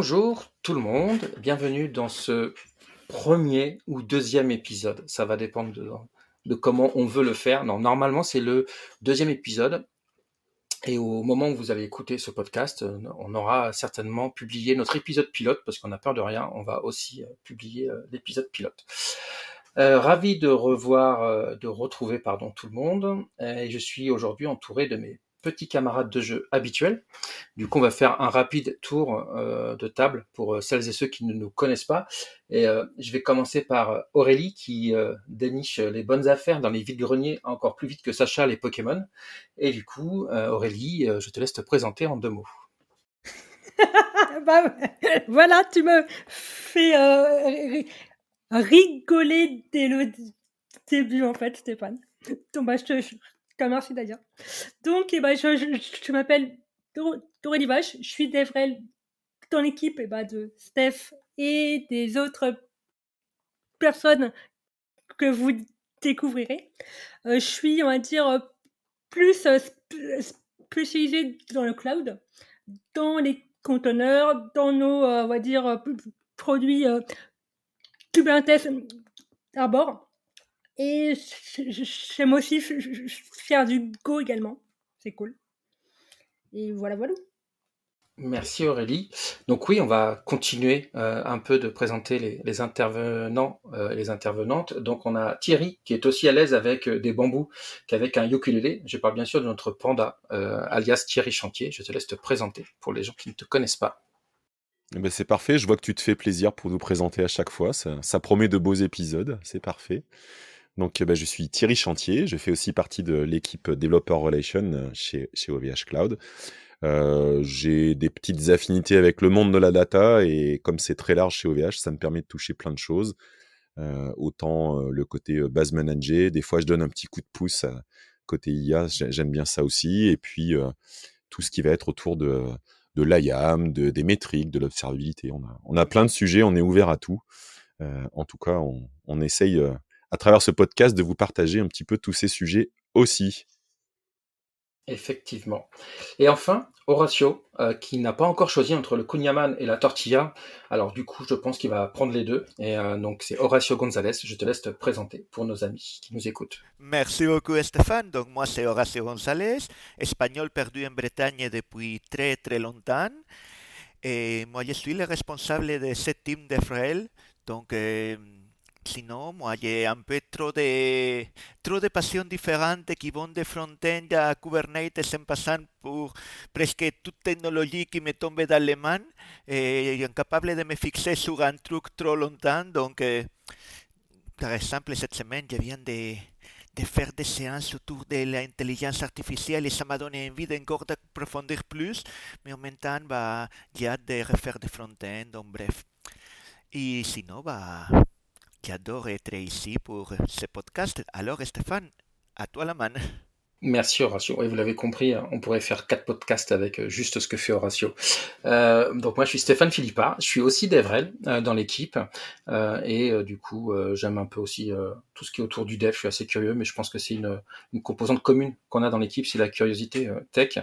bonjour tout le monde, bienvenue dans ce premier ou deuxième épisode. Ça va dépendre de, comment on veut le faire. Normalement c'est le deuxième épisode. Et au moment où vous allez écouter ce podcast, euh, on aura certainement publié notre épisode pilote, parce qu'on n'a peur de rien, on va aussi euh, publier euh, l'épisode pilote. ravi de revoir, de retrouver pardon tout le monde. Et je suis aujourd'hui entouré de mes petits camarades de jeu habituels. Du coup, on va faire un rapide tour euh, de table pour euh, celles et ceux qui ne nous connaissent pas. Et euh, je vais commencer par Aurélie qui déniche les bonnes affaires dans les vides greniers encore plus vite que Sacha les Pokémon. Et du coup, Aurélie, je te laisse te présenter en deux mots. bah, voilà, tu me fais rigoler dès le début en fait, Stéphane. Donc, bah, je te merci d'ailleurs. Donc, eh ben, je, je, m'appelle Dorélie Vache, je suis Devrel dans l'équipe eh ben, de Steph et des autres personnes que vous découvrirez. Euh, je suis, on va dire, plus euh, spécialisée dans le cloud, dans les conteneurs, dans nos, euh, on va dire, produits Kubernetes à bord. Et j'aime aussi faire du Go également. C'est cool. Et voilà, voilà. Merci Aurélie. Donc oui, on va continuer euh, un peu de présenter les, intervenants et euh, les intervenantes. Donc on a Thierry qui est aussi à l'aise avec euh, des bambous qu'avec un ukulélé. Je parle bien sûr de notre panda, alias Thierry Chantier. Je te laisse te présenter pour les gens qui ne te connaissent pas. Eh ben c'est parfait, je vois que tu te fais plaisir pour nous présenter à chaque fois. ça promet de beaux épisodes, c'est parfait. Donc, bah, je suis Thierry Chantier. Je fais aussi partie de l'équipe Developer Relation euh, chez, OVH Cloud. Euh, j'ai des petites affinités avec le monde de la data et comme c'est très large chez OVH, ça me permet de toucher plein de choses. Euh, autant le côté base manager, des fois je donne un petit coup de pouce côté IA, j'aime bien ça aussi. Et puis tout ce qui va être autour de, de l'IAM, de, des métriques, de l'observabilité. On a, on a plein de sujets, on est ouvert à tout. en tout cas, on, on essaye à travers ce podcast de vous partager un petit peu tous ces sujets aussi. Effectivement. Et enfin, Horacio, euh, qui n'a pas encore choisi entre le kunyaman et la tortilla. Alors du coup, je pense qu'il va prendre les deux. Et euh, donc c'est Horacio González. Je te laisse te présenter pour nos amis qui nous écoutent. Merci beaucoup Stéphane. Donc moi c'est Horacio González, espagnol perdu en Bretagne depuis très très longtemps. Et moi je suis le responsable de ce team de Frel. Donc euh, Sinon, j'ai un peu de, trop de passions différentes qui vont de front-end à Kubernetes en passant pour presque toute technologie qui me tombe dans les mains et incapable de me fixer sur un truc trop longtemps. Donc, euh, par exemple, cette semaine, je viens de, de faire des séances autour de l'intelligence artificielle et ça m'a donné envie d'encore d'approfondir plus, mais en même temps, bah, j'ai hâte de refaire des front-end, donc bref. Et sinon, bah, J'adore être ici pour ce podcast. Alors Stéphane, à toi la main. Merci Horatio. Oui, vous l'avez compris, hein, on pourrait faire quatre podcasts avec euh, juste ce que fait Horatio. Euh, donc moi, je suis Stéphane Philippa. Je suis aussi d'Evrel euh, dans l'équipe et du coup, j'aime un peu aussi tout ce qui est autour du dev. Je suis assez curieux, mais je pense que c'est une composante commune qu'on a dans l'équipe, c'est la curiosité tech.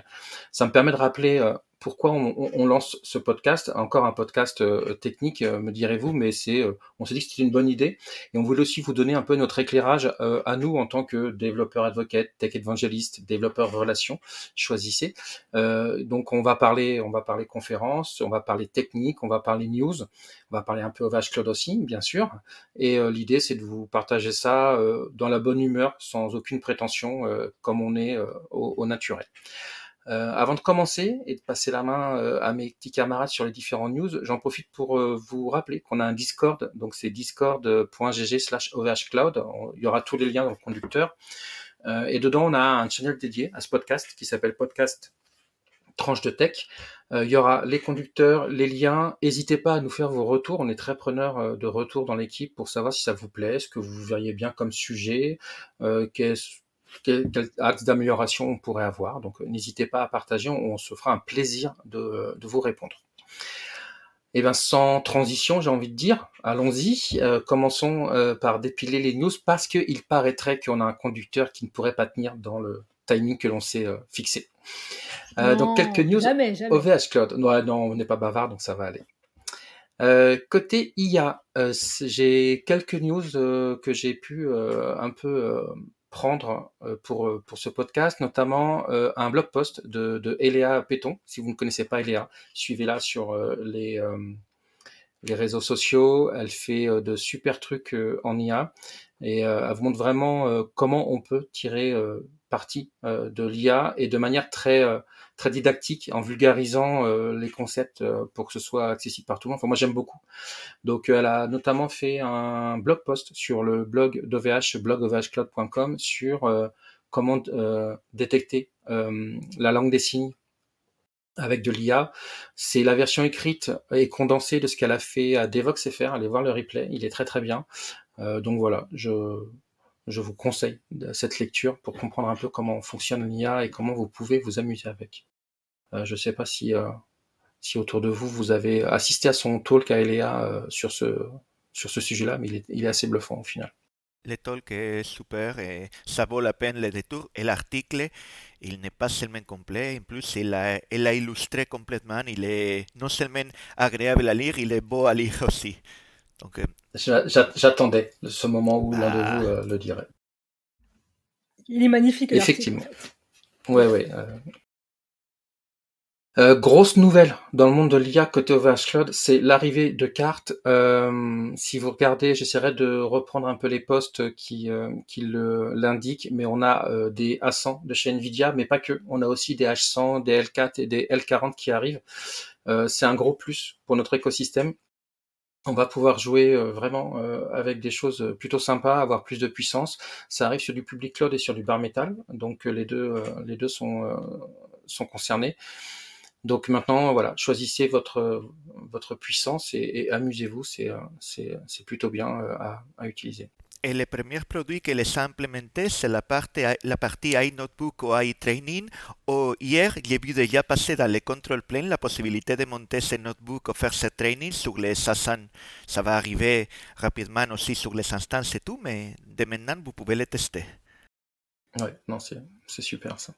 Ça me permet de rappeler pourquoi on, lance ce podcast, encore un podcast euh, technique, euh, me direz-vous, mais c'est, euh, on s'est dit que c'était une bonne idée et on voulait aussi vous donner un peu notre éclairage à nous en tant que développeur advocate, tech évangéliste, développeur de relations, choisissez. donc on va parler, on va parler conférence, on va parler technique, on va parler news, on va parler un peu OVH Cloud aussi, bien sûr. Et l'idée c'est de vous partager ça dans la bonne humeur, sans aucune prétention, comme on est au naturel. Euh, avant de commencer et de passer la main euh, à mes petits camarades sur les différents news, j'en profite pour euh, vous rappeler qu'on a un Discord, donc c'est discord.gg slash ovhcloud, il y aura tous les liens dans le conducteur, et dedans on a un channel dédié à ce podcast qui s'appelle Podcast Tranche de Tech. il y aura les conducteurs, les liens, n'hésitez pas à nous faire vos retours, on est très preneurs de retours dans l'équipe pour savoir si ça vous plaît, ce que vous verriez bien comme sujet, qu'est-ce quel, axe d'amélioration on pourrait avoir. Donc n'hésitez pas à partager, on, se fera un plaisir de, vous répondre. Et eh bien sans transition, j'ai envie de dire, allons-y. Euh, commençons euh, par dépiler les news parce qu'il paraîtrait qu'on a un conducteur qui ne pourrait pas tenir dans le timing que l'on s'est fixé. donc quelques news jamais, jamais. OVH Cloud. Non, non, on n'est pas bavard, donc ça va aller. côté IA, j'ai quelques news que j'ai pu un peu prendre pour, pour ce podcast, notamment un blog post de, de Eléa Péton. Si vous ne connaissez pas Eléa, suivez-la sur les, les réseaux sociaux. Elle fait de super trucs en IA et elle vous montre vraiment comment on peut tirer parti de l'IA et de manière très très didactique en vulgarisant les concepts pour que ce soit accessible par tout le monde. Enfin, moi j'aime beaucoup. Donc elle a notamment fait un blog post sur le blog d'OVH, blogovhcloud.com sur comment détecter la langue des signes avec de l'IA. C'est la version écrite et condensée de ce qu'elle a fait à DevoxFR. Allez voir le replay, il est très très bien. Euh, donc voilà, je, je vous conseille cette lecture pour comprendre un peu comment fonctionne l'IA et comment vous pouvez vous amuser avec. Euh, je ne sais pas si, euh, si autour de vous, vous avez assisté à son talk à Eléa sur ce, sur ce sujet-là, mais il est, il est assez bluffant au final. Le talk est super et ça vaut la peine le détour. Et l'article, il n'est pas seulement complet, en plus il a, il a illustré complètement. Il est non seulement agréable à lire, il est beau à lire aussi. Donc, J'attendais ce moment où l'un de Ah. vous euh, le dirait. Il est magnifique. Effectivement. Ouais, ouais. euh. Euh, grosse nouvelle dans le monde de l'IA côté OVH Cloud, c'est l'arrivée de cartes. Euh, si vous regardez, j'essaierai de reprendre un peu les posts qui, euh, qui l'indiquent, mais on a euh, des A100 de chez Nvidia, mais pas que. On a aussi des H100, des L4 et des L40 qui arrivent. Euh, c'est un gros plus pour notre écosystème. On va pouvoir jouer euh, vraiment euh, avec des choses plutôt sympas, avoir plus de puissance. Ça arrive sur du public cloud et sur du bar metal, donc euh, les deux, euh, les deux sont, euh, sont concernés. Donc maintenant, voilà, choisissez votre votre puissance et, amusez-vous, c'est euh, plutôt bien euh, à utiliser. Et le premier produit que les a implémenté, c'est la partie, la partie iNotebook ou iTraining. Hier, j'ai vu déjà passer dans le control plane la possibilité de monter ce notebook ou faire ce training sur les Sasan. Ça va arriver rapidement aussi sur les instances et tout, mais dès maintenant, vous pouvez le tester. Ouais, non, c'est super ça.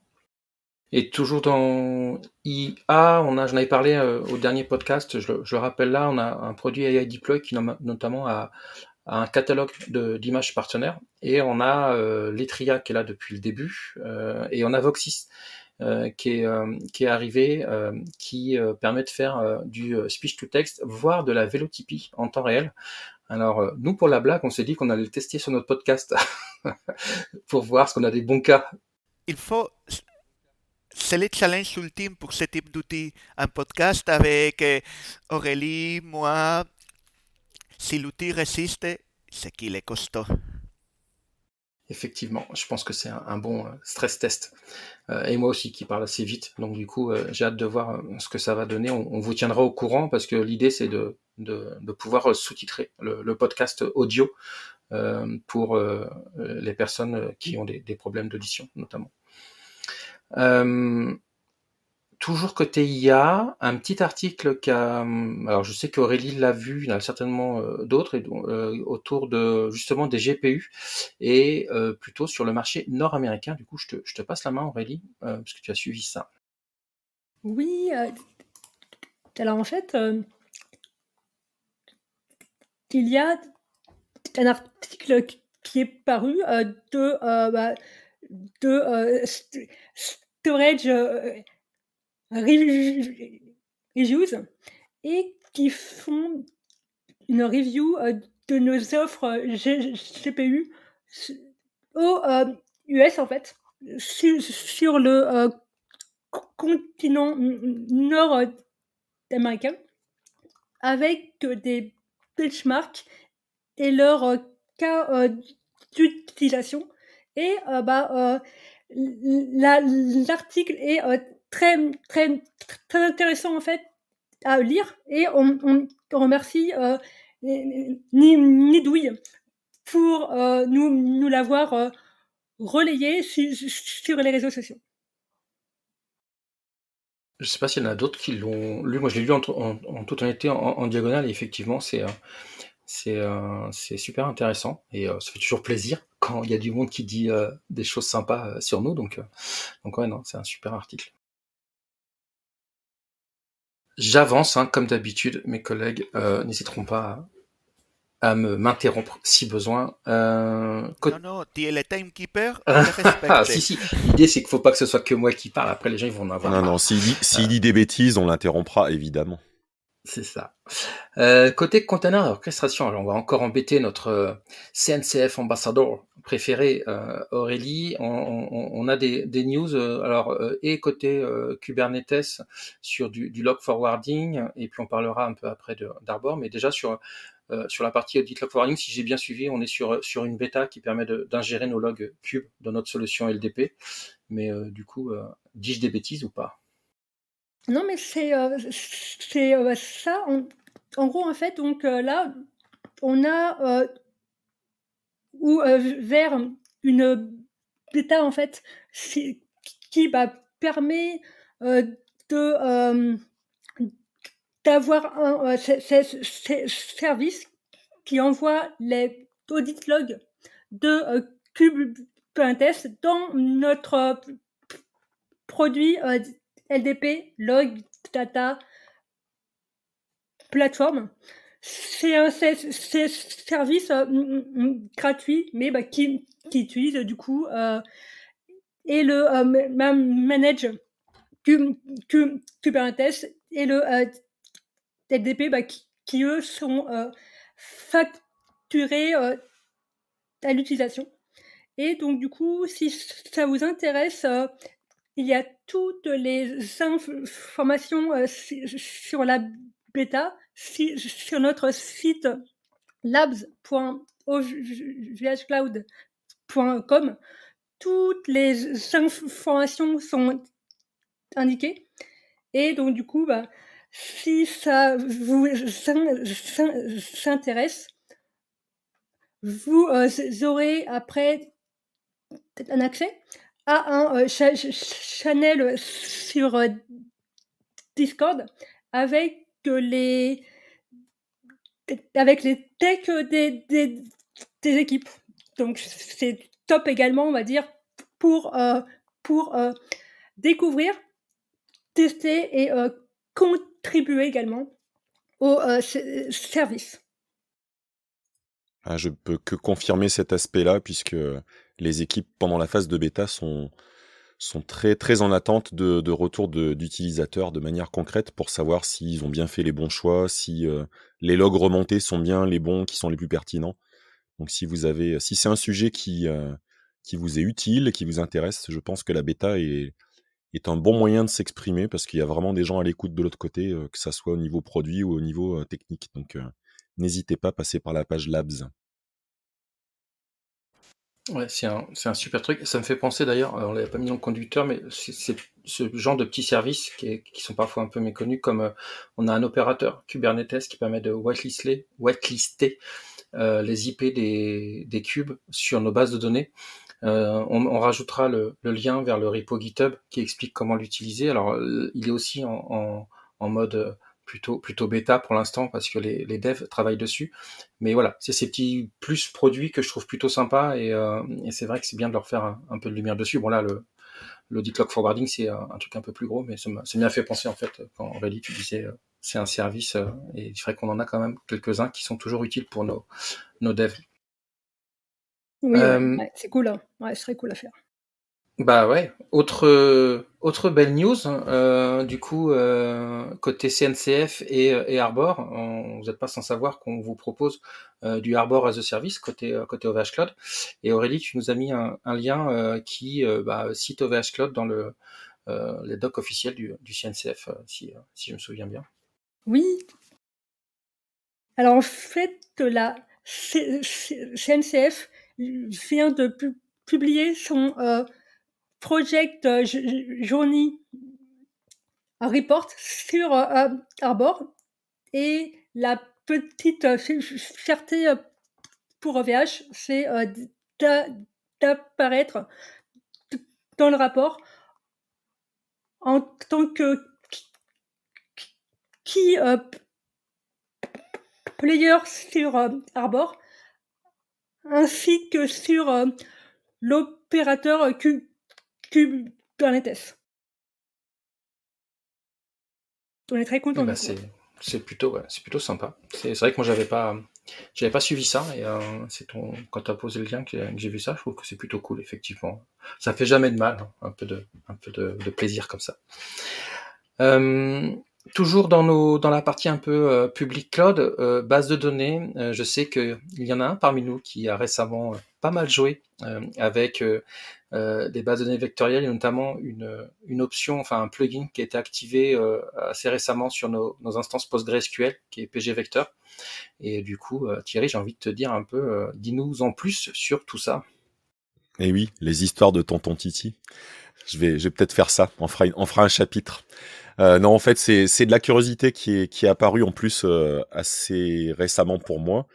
Et toujours dans IA, on a, j'en avais parlé euh, au dernier podcast, je, je le rappelle là, on a un produit AI Deploy qui notamment a un catalogue d'images partenaires et on a euh, Letria qui est là depuis le début euh, et on a Voxis euh, qui, est, qui est arrivé, qui permet de faire du speech to text, voire de la vélotypie en temps réel. Alors nous pour la blague, on s'est dit qu'on allait le tester sur notre podcast pour voir ce qu'on a des bons cas Il faut. C'est le challenge ultime pour ce type d'outil. Un podcast avec Aurélie, moi. Si l'outil résiste, c'est qu'il est costaud. Effectivement, je pense que c'est un, bon euh, stress test. Euh, et moi aussi qui parle assez vite. Donc du coup, euh, j'ai hâte de voir ce que ça va donner. On, vous tiendra au courant parce que l'idée c'est de, de, pouvoir sous-titrer le, podcast audio pour les personnes qui ont des problèmes d'audition notamment. Toujours côté IA, un petit article qui a, alors je sais qu'Aurélie l'a vu, il y en a certainement euh, d'autres euh, autour de justement des GPU et euh, plutôt sur le marché nord-américain. Du coup, je te, passe la main, Aurélie, parce que tu as suivi ça. Oui. alors en fait, il y a un article qui est paru de, bah, de st- Storage Reviews et qui font une review euh, de nos offres euh, GPU aux euh, US en fait, sur, sur le co- continent nord-américain, avec euh, des benchmarks et leurs euh, cas d'utilisation. Et bah, la- l'article est très, très, très intéressant en fait à lire et on, remercie euh, Ni- Nidouille pour euh, nous, nous l'avoir euh, relayé su- sur les réseaux sociaux. Je sais pas s'il y en a d'autres qui l'ont lu. Moi, je l'ai lu en, en- en toute honnêteté en, diagonale et effectivement, c'est euh, c'est super intéressant et ça fait toujours plaisir quand il y a du monde qui dit des choses sympas sur nous. Donc, donc ouais, non, c'est un super article. J'avance, hein, comme d'habitude, mes collègues n'hésiteront pas à, me m'interrompre si besoin. Non, non, tu es le timekeeper. ah, si, si. L'idée, c'est qu'il faut pas que ce soit que moi qui parle. Après, les gens, ils vont en avoir. Non, non, s'il dit, dit des bêtises, on l'interrompra, évidemment. C'est ça. Euh, côté container orchestration, alors on va encore embêter notre euh, CNCF ambassadeur préféré euh, Aurélie. On, a des, news alors et côté Kubernetes sur du, log forwarding et puis on parlera un peu après d'Arbor, mais déjà sur sur la partie audit log forwarding, si j'ai bien suivi, on est sur sur une bêta qui permet d'ingérer nos logs cube dans notre solution LDP. Mais du coup, dis-je des bêtises ou pas? Non, mais c'est euh, euh, ça. En, gros, en fait, donc euh, là, on a ou vers une bêta en fait qui, bah, permet de d'avoir un service qui envoie les audit logs de Kubernetes dans notre produit LDP, Log Data Platform. C'est un service euh, gratuit, mais bah, qui, qui, utilise du coup euh, et le euh, manage Kubernetes et le LDP bah, qui, eux sont facturés à l'utilisation. Et donc du coup, si ça vous intéresse, il y a toutes les informations euh, sur la bêta sur notre site labs.ovhcloud.com. Toutes les informations sont indiquées. Et donc, du coup, bah, si ça vous s'intéresse, vous euh, aurez après un accès a un euh, channel sur euh, Discord avec les avec les techs des, des, équipes. Donc c'est top également, on va dire, pour, euh, pour découvrir, tester et contribuer également au service. Ah, je peux que confirmer cet aspect-là, puisque les équipes pendant la phase de bêta sont, sont très, très en attente de, de retour d'utilisateurs de, manière concrète pour savoir s'ils ont bien fait les bons choix, si euh, les logs remontés sont bien les bons qui sont les plus pertinents. Donc si vous avez, si c'est un sujet qui, euh, qui vous est utile, qui vous intéresse, je pense que la bêta est, est un bon moyen de s'exprimer parce qu'il y a vraiment des gens à l'écoute de l'autre côté, euh, que ça soit au niveau produit ou au niveau technique. Donc n'hésitez pas à passer par la page Labs. Ouais, c'est un, un, super truc. Ça me fait penser d'ailleurs, on l'avait pas mis dans le conducteur, mais c'est ce genre de petits services qui, sont parfois un peu méconnus, comme euh, on a un opérateur Kubernetes qui permet de whitelister, euh, les IP des, cubes sur nos bases de données. Euh, on, rajoutera le, lien vers le repo GitHub qui explique comment l'utiliser. Alors, il est aussi en mode plutôt plutôt bêta pour l'instant parce que les, les, devs travaillent dessus. Mais voilà, c'est ces petits plus produits que je trouve plutôt sympa et, euh, et c'est vrai que c'est bien de leur faire un, peu de lumière dessus. Bon là, le l'audit log forwarding c'est un, truc un peu plus gros, mais ça m'a fait penser en fait quand Aurélie tu disais euh, c'est un service euh, et il faudrait qu'on en a quand même quelques uns qui sont toujours utiles pour nos nos devs. Oui, c'est cool, hein. ouais, ce serait cool à faire. Bah ouais. Autre autre belle news, euh, du coup euh, côté CNCF et, et Arbor, vous n'êtes pas sans savoir qu'on vous propose euh, du Arbor as a service côté côté OVH Cloud. Et Aurélie, tu nous as mis un, lien qui bah, cite OVH Cloud dans le les docs officiels du, du CNCF, si, si je me souviens bien. Oui. Alors en fait, la CNCF vient de publier son Project euh, Journey report sur euh, Arbor et la petite euh, fierté pour OVH, c'est d'apparaître dans le rapport en tant que qui player sur Arbor, ainsi que sur l'opérateur Kubernetes. On est très content. Bah, c'est plutôt, c'est plutôt sympa. C'est vrai que moi j'avais pas, j'avais pas suivi ça et euh, c'est ton, quand tu as posé le lien que, j'ai vu ça, je trouve que c'est plutôt cool effectivement. Ça fait jamais de mal, hein, un peu de, un peu de, plaisir comme ça. Euh, toujours dans la partie un peu euh, public cloud, base de données, je sais qu'il y en a un parmi nous qui a récemment pas mal joué avec euh, des bases de données vectorielles et notamment une, option, enfin un plugin qui a été activé euh, assez récemment sur nos, instances PostgreSQL, qui est PG Vector. Et du coup, euh, Thierry, j'ai envie de te dire un peu, dis-nous en plus sur tout ça. Eh oui, les histoires de tonton Titi. Je vais, peut-être faire ça. On fera un chapitre. Euh, non, en fait, c'est de la curiosité qui est, qui est apparue en plus assez récemment pour moi.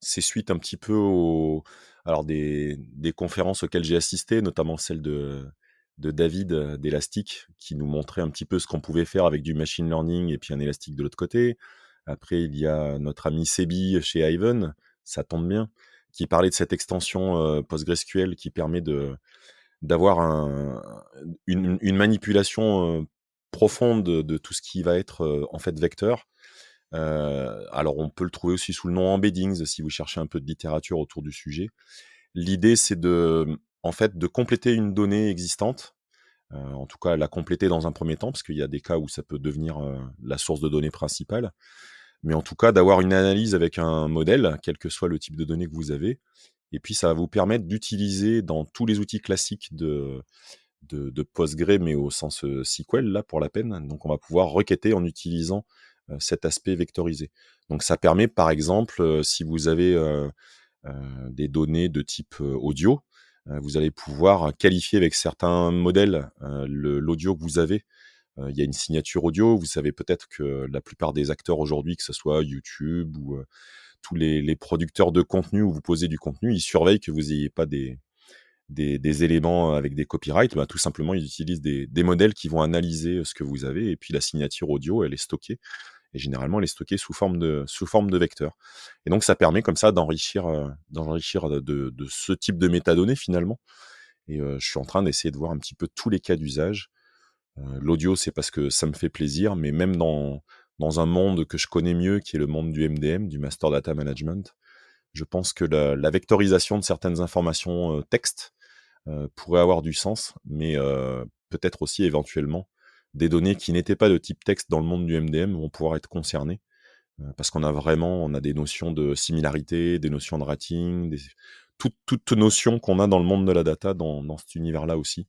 C'est suite un petit peu au, alors des, conférences auxquelles j'ai assisté, notamment celle de, de David euh, d'Elastic, qui nous montrait un petit peu ce qu'on pouvait faire avec du machine learning et puis un élastique de l'autre côté. Après, il y a notre ami Sebi chez Ivan, ça tombe bien, qui parlait de cette extension euh, PostgreSQL qui permet de d'avoir une, manipulation euh, profonde de, tout ce qui va être en fait vecteur euh, alors on peut le trouver aussi sous le nom embeddings si vous cherchez un peu de littérature autour du sujet. L'idée c'est de en fait de compléter une donnée existante, euh, en tout cas la compléter dans un premier temps parce qu'il y a des cas où ça peut devenir euh, la source de données principale, mais en tout cas d'avoir une analyse avec un modèle, quel que soit le type de données que vous avez, et puis ça va vous permettre d'utiliser dans tous les outils classiques de de, de Postgre, mais au sens SQL là pour la peine. Donc on va pouvoir requêter en utilisant euh, cet aspect vectorisé. Donc ça permet par exemple, euh, si vous avez euh, des données de type audio, vous allez pouvoir qualifier avec certains modèles l'audio que vous avez. Il y a une signature audio. Vous savez peut-être que la plupart des acteurs aujourd'hui, que ce soit YouTube ou tous les, producteurs de contenu où vous posez du contenu, ils surveillent que vous n'ayez pas des, des, éléments avec des copyrights. Bah, tout simplement, ils utilisent des, des, modèles qui vont analyser ce que vous avez et puis la signature audio, elle est stockée et généralement elle est stockée sous forme de sous forme de vecteur. Et donc ça permet comme ça d'enrichir euh, d'enrichir de, de, ce type de métadonnées finalement. Et euh, je suis en train d'essayer de voir un petit peu tous les cas d'usage. Euh, l'audio c'est parce que ça me fait plaisir, mais même dans dans un monde que je connais mieux, qui est le monde du MDM, du Master Data Management, je pense que la, la vectorisation de certaines informations texte pourrait avoir du sens, mais peut-être aussi éventuellement des données qui n'étaient pas de type texte dans le monde du MDM vont pouvoir être concernées euh, parce qu'on a vraiment on a des notions de similarité, des notions de rating, toutes toute notions qu'on a dans le monde de la data dans, cet univers-là aussi.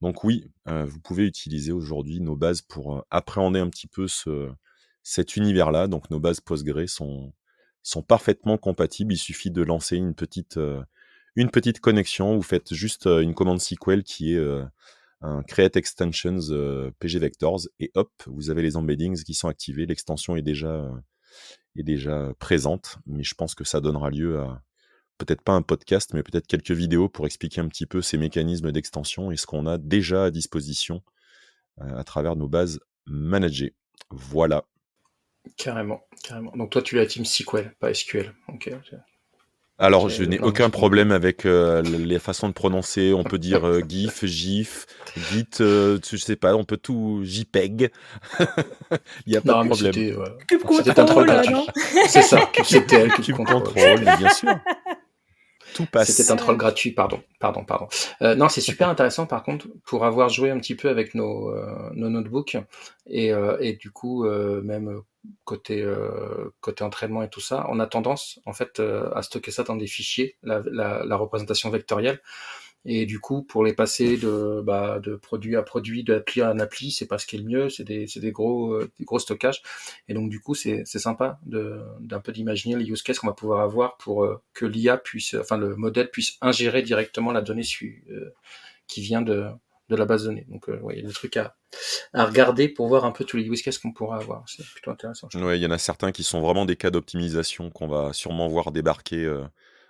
Donc oui, euh, vous pouvez utiliser aujourd'hui nos bases pour euh, appréhender un petit peu ce, cet univers-là. Donc nos bases Postgre sont, sont parfaitement compatibles. Il suffit de lancer une petite, une petite connexion. Vous faites juste une commande SQL qui est un create extensions euh, PG vectors et hop, vous avez les embeddings qui sont activés. L'extension est déjà euh, est déjà présente, mais je pense que ça donnera lieu à peut-être pas un podcast, mais peut-être quelques vidéos pour expliquer un petit peu ces mécanismes d'extension et ce qu'on a déjà à disposition euh, à travers nos bases managées. Voilà. Carrément, carrément. Donc toi, tu es la team SQL, pas SQL. Ok. Alors, je n'ai aucun problème avec euh, les façons de prononcer. On peut dire euh, GIF, GIF, Git, euh, je sais pas, on peut tout JPEG. Il n'y a pas de problème. C'était un troll gratuit. C'est ça, c'était Cube Control, bien sûr. Tout passe. C'était un troll gratuit, pardon, pardon, pardon. Euh, non, c'est super intéressant par contre pour avoir joué un petit peu avec nos, euh, nos notebooks et, euh, et du coup euh, même côté côté entraînement et tout ça, on a tendance en fait à stocker ça dans des fichiers, la, la, représentation vectorielle. Et du coup, pour les passer de, bah, de produit à produit, d'appli à un appli, c'est pas ce qui est le mieux, c'est des, des, gros, euh, gros stockages. Et donc, du coup, c'est sympa d'un peu d'imaginer les use cases qu'on va pouvoir avoir pour euh, que l'IA puisse, enfin, le modèle puisse ingérer directement la donnée euh, qui vient de, de la base de données. Donc, ouais, il y a des trucs à, à regarder pour voir un peu tous les use cases qu'on pourra avoir. C'est plutôt intéressant. Ouais, il y en a certains qui sont vraiment des cas d'optimisation qu'on va sûrement voir débarquer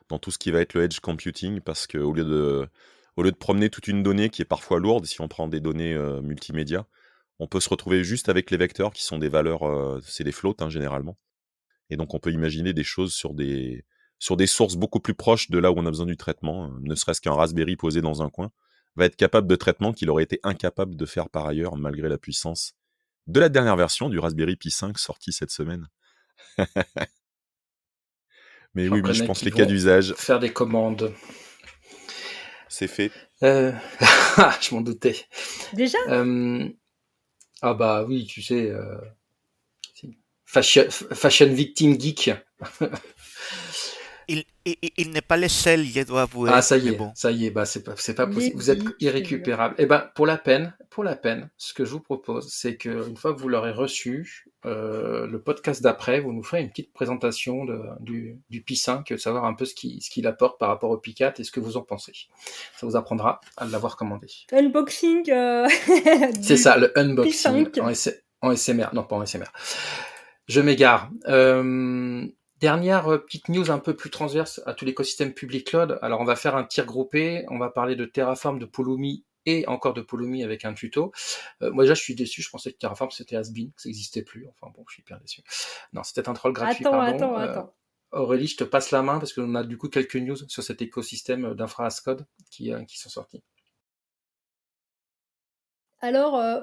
dans tout ce qui va être le edge computing parce qu'au lieu de au lieu de promener toute une donnée qui est parfois lourde, si on prend des données euh, multimédia, on peut se retrouver juste avec les vecteurs qui sont des valeurs, euh, c'est des floats hein, généralement. Et donc, on peut imaginer des choses sur des, sur des sources beaucoup plus proches de là où on a besoin du traitement, euh, ne serait-ce qu'un Raspberry posé dans un coin, va être capable de traitement qu'il aurait été incapable de faire par ailleurs, malgré la puissance de la dernière version du Raspberry Pi 5 sortie cette semaine. Mais oui, oui, je pense les cas d'usage. Faire des commandes. C'est fait. Euh... je m'en doutais. Déjà? Euh... Ah bah oui, tu sais. Euh... Fashion, fashion Victim Geek. il, il, il n'est pas le seul, je dois avouer. Ah, ça y est, bon. ça y est, bah, c'est pas, c'est pas possible. Vous êtes irrécupérable. Eh ben, pour la peine, pour la peine, ce que je vous propose, c'est que une fois que vous l'aurez reçu, euh, le podcast d'après, vous nous ferez une petite présentation de, du, du Pi 5, savoir un peu ce qu'il ce qu'il apporte par rapport au Pi 4 et ce que vous en pensez. Ça vous apprendra à l'avoir commandé. Unboxing. Euh... c'est ça, le unboxing en, en SMR. Non, pas en SMR. Je m'égare. Euh, Dernière euh, petite news un peu plus transverse à tout l'écosystème public cloud. Alors on va faire un tir groupé, on va parler de Terraform, de Pulumi et encore de Pulumi avec un tuto. Euh, moi déjà je suis déçu, je pensais que Terraform c'était Asbin, que ça n'existait plus. Enfin bon, je suis bien déçu. Non, c'était un troll gratuit. Attends, pardon. attends, euh, attends. Aurélie, je te passe la main parce qu'on a du coup quelques news sur cet écosystème d'infra code qui, qui sont sortis. Alors, euh,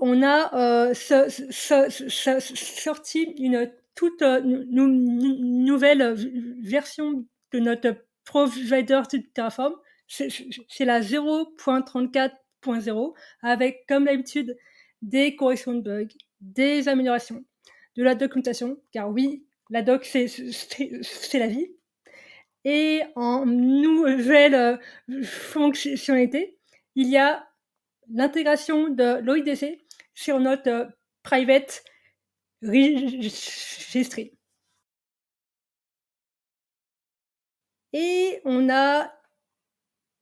on a euh, ce, ce, ce, sorti une toute euh, nouvelle version de notre provider Terraform. C'est la 0.34.0 avec, comme d'habitude, des corrections de bugs, des améliorations, de la documentation, car oui, la doc, c'est la vie. Et en nouvelle euh, fonctionnalité, il y a l'intégration de l'OIDC sur notre euh, private Et on a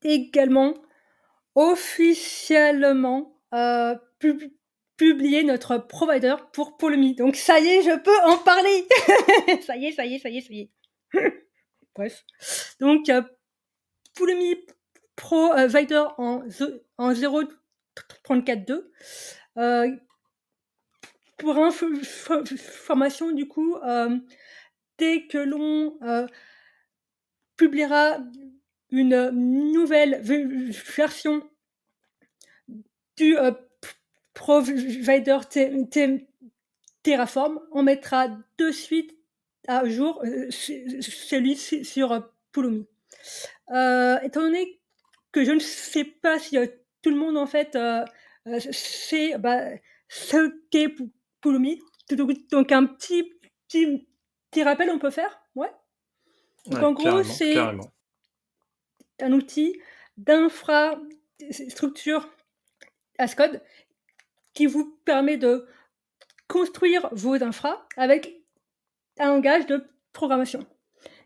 également officiellement euh, pub publié notre provider pour Polomi. Donc ça y est, je peux en parler. ça y est, ça y est, ça y est, ça y est. Bref. Donc euh, Provider en, en 0.34.2 euh, pour information, du coup, euh, dès que l'on euh, publiera une nouvelle version du euh, provider Terraform, on mettra de suite à jour celui sur Pulumi. Étant donné que je ne sais pas si tout le monde en fait sait bah, ce qu'est Pulumi. Donc un petit, petit, petit rappel on peut faire, ouais. Donc Ouais, en gros c'est un outil d'infrastructure as code qui vous permet de construire vos infras avec un langage de programmation.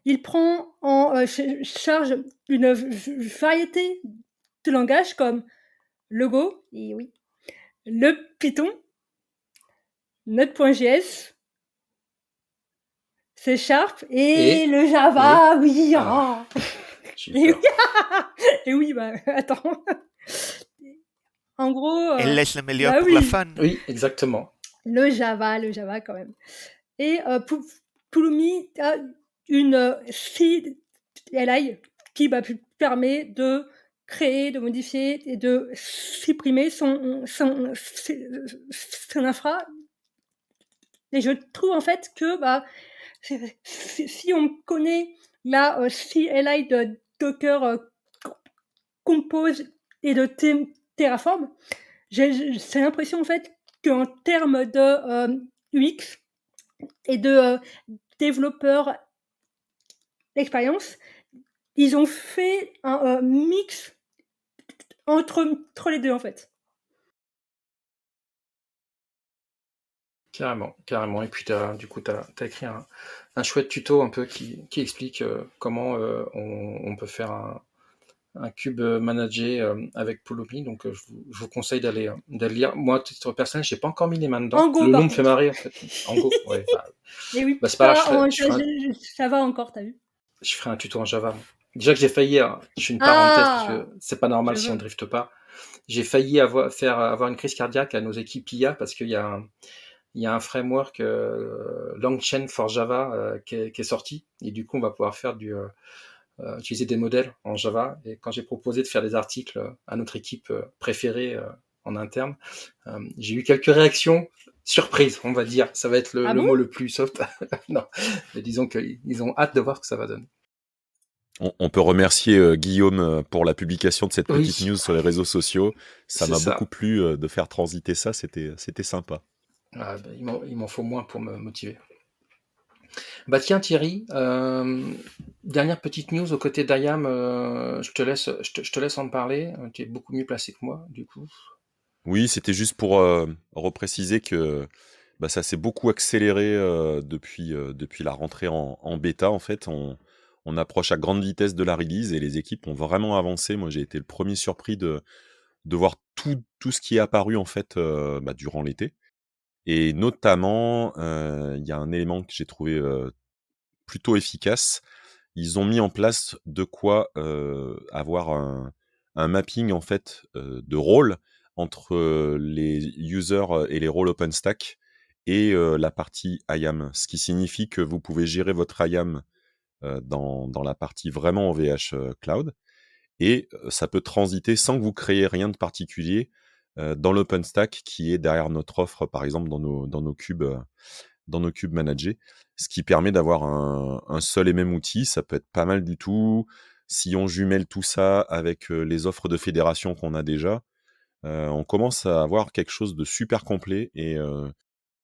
Il prend en euh, ch- charge une variété de langages comme le Go, et oui, le Python, Node.js, C Sharp et, Et- le Java, oui. Ah. oh. J'ai Et oui, peur. et oui, bah attends. En gros, euh, Elle laisse le meilleur bah pour la oui. fin. Oui, exactement. le Java, le Java quand même. Et euh, Pu- Pulumi a une euh, CLI qui bah, permet de créer, de modifier et de supprimer son, son, son infra. Et je trouve en fait que bah, si on connaît la euh, CLI de Docker euh, Compose et de Te- Terraform, j'ai l'impression en fait qu'en termes de euh, UX et de euh, développeurs d'expérience, ils ont fait un euh, mix entre, entre les deux en fait. Carrément, carrément. Et puis, du coup, tu as, écrit un, un chouette tuto un peu qui, qui explique euh, comment euh, on, on peut faire un, un cube managé euh, avec Pulumi. Donc, euh, je, vous, je vous conseille d'aller, lire. Moi, titre personnel, j'ai pas encore mis les mains dedans. Le nom me fait marrer, en fait. En Go, ouais. bah, Et oui, Bah, c'est pas grave, je ça va encore, t'as vu je ferai un tuto en Java. Déjà que j'ai failli, hein, je fais une parenthèse Ah parce que c'est pas normal si on drifte pas. J'ai failli avoir, faire avoir une crise cardiaque à nos équipes IA parce qu'il y a un, il y a un framework Langchain for Java qui est, qui, est, sorti. Et du coup, on va pouvoir faire du, utiliser des modèles en Java. Et quand j'ai proposé de faire des articles à notre équipe préférée en interne, j'ai eu quelques réactions surprises, on va dire. Ça va être le, Ah le bon? mot le plus soft. non, mais disons qu'ils ont hâte de voir ce que ça va donner. On, on peut remercier euh, Guillaume euh, pour la publication de cette Oui. petite news sur les réseaux sociaux. Ça m'a beaucoup plu euh, de faire transiter ça, c'était c'était sympa. Ah, bah, il m'en- faut moins pour me motiver. Bah tiens Thierry, euh, dernière petite news aux côtés d'Ayam, euh, je te laisse, je te, je te laisse en parler. Euh, Tu es beaucoup mieux placé que moi, du coup. Oui, c'était juste pour repréciser que bah, ça s'est beaucoup accéléré depuis, depuis la rentrée en, en bêta. En fait, on, on approche à grande vitesse de la release et les équipes ont vraiment avancé. Moi, j'ai été le premier surpris de, de voir tout, tout ce qui est apparu en fait bah, durant l'été. Et notamment, euh, il y a un élément que j'ai trouvé plutôt efficace. Ils ont mis en place de quoi avoir un, mapping en fait de rôles entre les users et les rôles OpenStack et la partie IAM, ce qui signifie que vous pouvez gérer votre IAM dans, dans la partie vraiment OVH euh, Cloud et ça peut transiter sans que vous créiez rien de particulier dans l'OpenStack qui est derrière notre offre, par exemple dans nos, cubes, euh, dans nos cubes managés, ce qui permet d'avoir un, seul et même outil. Ça peut être pas mal du tout. Si on jumelle tout ça avec euh, les offres de fédération qu'on a déjà, euh, on commence à avoir quelque chose de super complet et euh,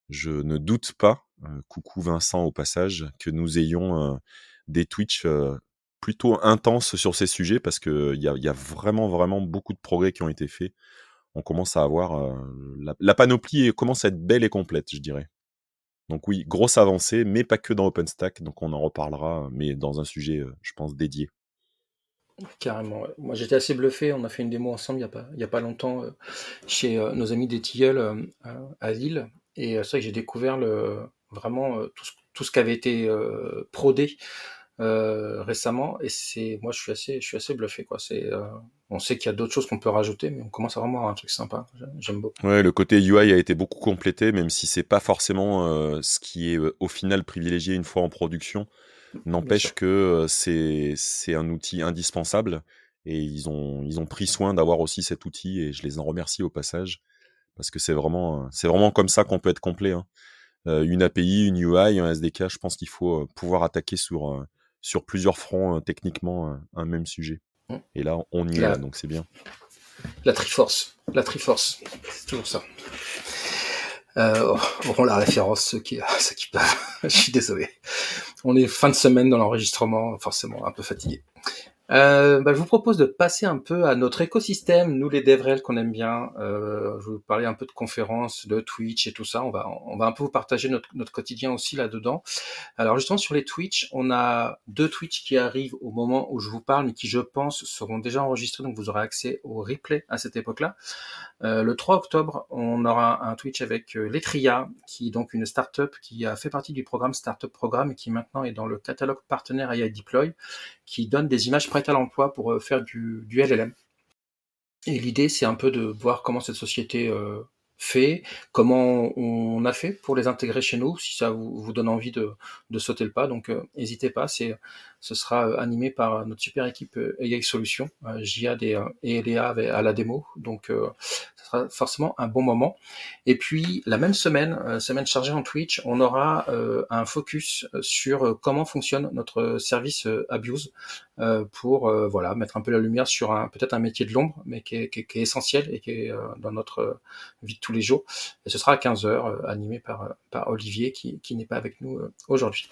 je ne doute pas, euh, coucou Vincent au passage, que nous ayons euh, des Twitch euh, plutôt intenses sur ces sujets parce qu'il y y a vraiment, vraiment beaucoup de progrès qui ont été faits. On commence à avoir euh, la, panoplie commence à être belle et complète, je dirais. Donc oui, grosse avancée, mais pas que dans OpenStack, donc on en reparlera, mais dans un sujet, euh, je pense, dédié. Carrément. Moi, j'étais assez bluffé. On a fait une démo ensemble il n'y a, pas- a pas longtemps euh, chez nos amis des Tilleuls à- Lille. Et c'est vrai que j'ai découvert le, vraiment tout, ce, tout qui avait été prodé récemment. Et c'est, moi, je suis assez, je suis assez bluffé. Quoi. C'est, on sait qu'il y a d'autres choses qu'on peut rajouter, mais on commence à vraiment avoir un truc sympa. J'aime beaucoup. Ouais, le côté UI a été beaucoup complété, même si c'est pas forcément euh, ce qui est euh, au final privilégié une fois en production. N'empêche que euh, c'est c'est un outil indispensable et ils ont ils ont pris soin d'avoir aussi cet outil et je les en remercie au passage parce que c'est vraiment c'est vraiment comme ça qu'on peut être complet. hein. Euh, une API, une UI, un SDK, je pense qu'il faut pouvoir attaquer sur sur plusieurs fronts techniquement un même sujet. Et là, on y est, La, là, donc c'est bien. la Triforce. La Triforce. C'est toujours ça. Euh, auront la référence ceux qui, ceux qui peuvent. Je suis désolé. On est fin de semaine dans l'enregistrement, forcément un peu fatigué. Euh, bah, je vous propose de passer un peu à notre écosystème, nous les DevRel qu'on aime bien. Euh, je vais vous parler un peu de conférences, de Twitch et tout ça. On va, on va un peu vous partager notre, notre quotidien aussi là-dedans. Alors justement sur les Twitch, on a deux Twitch qui arrivent au moment où je vous parle, mais qui je pense seront déjà enregistrés, donc vous aurez accès au replay à cette époque-là. Euh, le 3 octobre, on aura un Twitch avec euh, Letria, qui est donc une startup qui a fait partie du programme Startup Programme et qui maintenant est dans le catalogue partenaire AI Deploy, qui donne des images prêtes à l'emploi pour euh, faire du, LLM. Et l'idée, c'est un peu de voir comment cette société euh, fait, comment on a fait pour les intégrer chez nous, si ça vous, vous donne envie de, de sauter le pas. Donc, euh, n'hésitez pas, c'est, ce sera euh, animé par notre super équipe euh, AI Solutions, euh, Jihad et, euh, et Léa avec- à la démo. Donc, euh, ce sera forcément un bon moment. Et puis, la même semaine, euh, semaine chargée en Twitch, on aura euh, un focus euh, sur euh, comment fonctionne notre service euh, Abuse euh, pour euh, voilà mettre un peu la lumière sur un peut-être un métier de l'ombre, mais qui est, essentiel et qui est euh, dans notre euh, vie de tous les jours. Et ce sera à 15h, euh, animé par, euh, par Olivier, qui, qui n'est pas avec nous euh, aujourd'hui.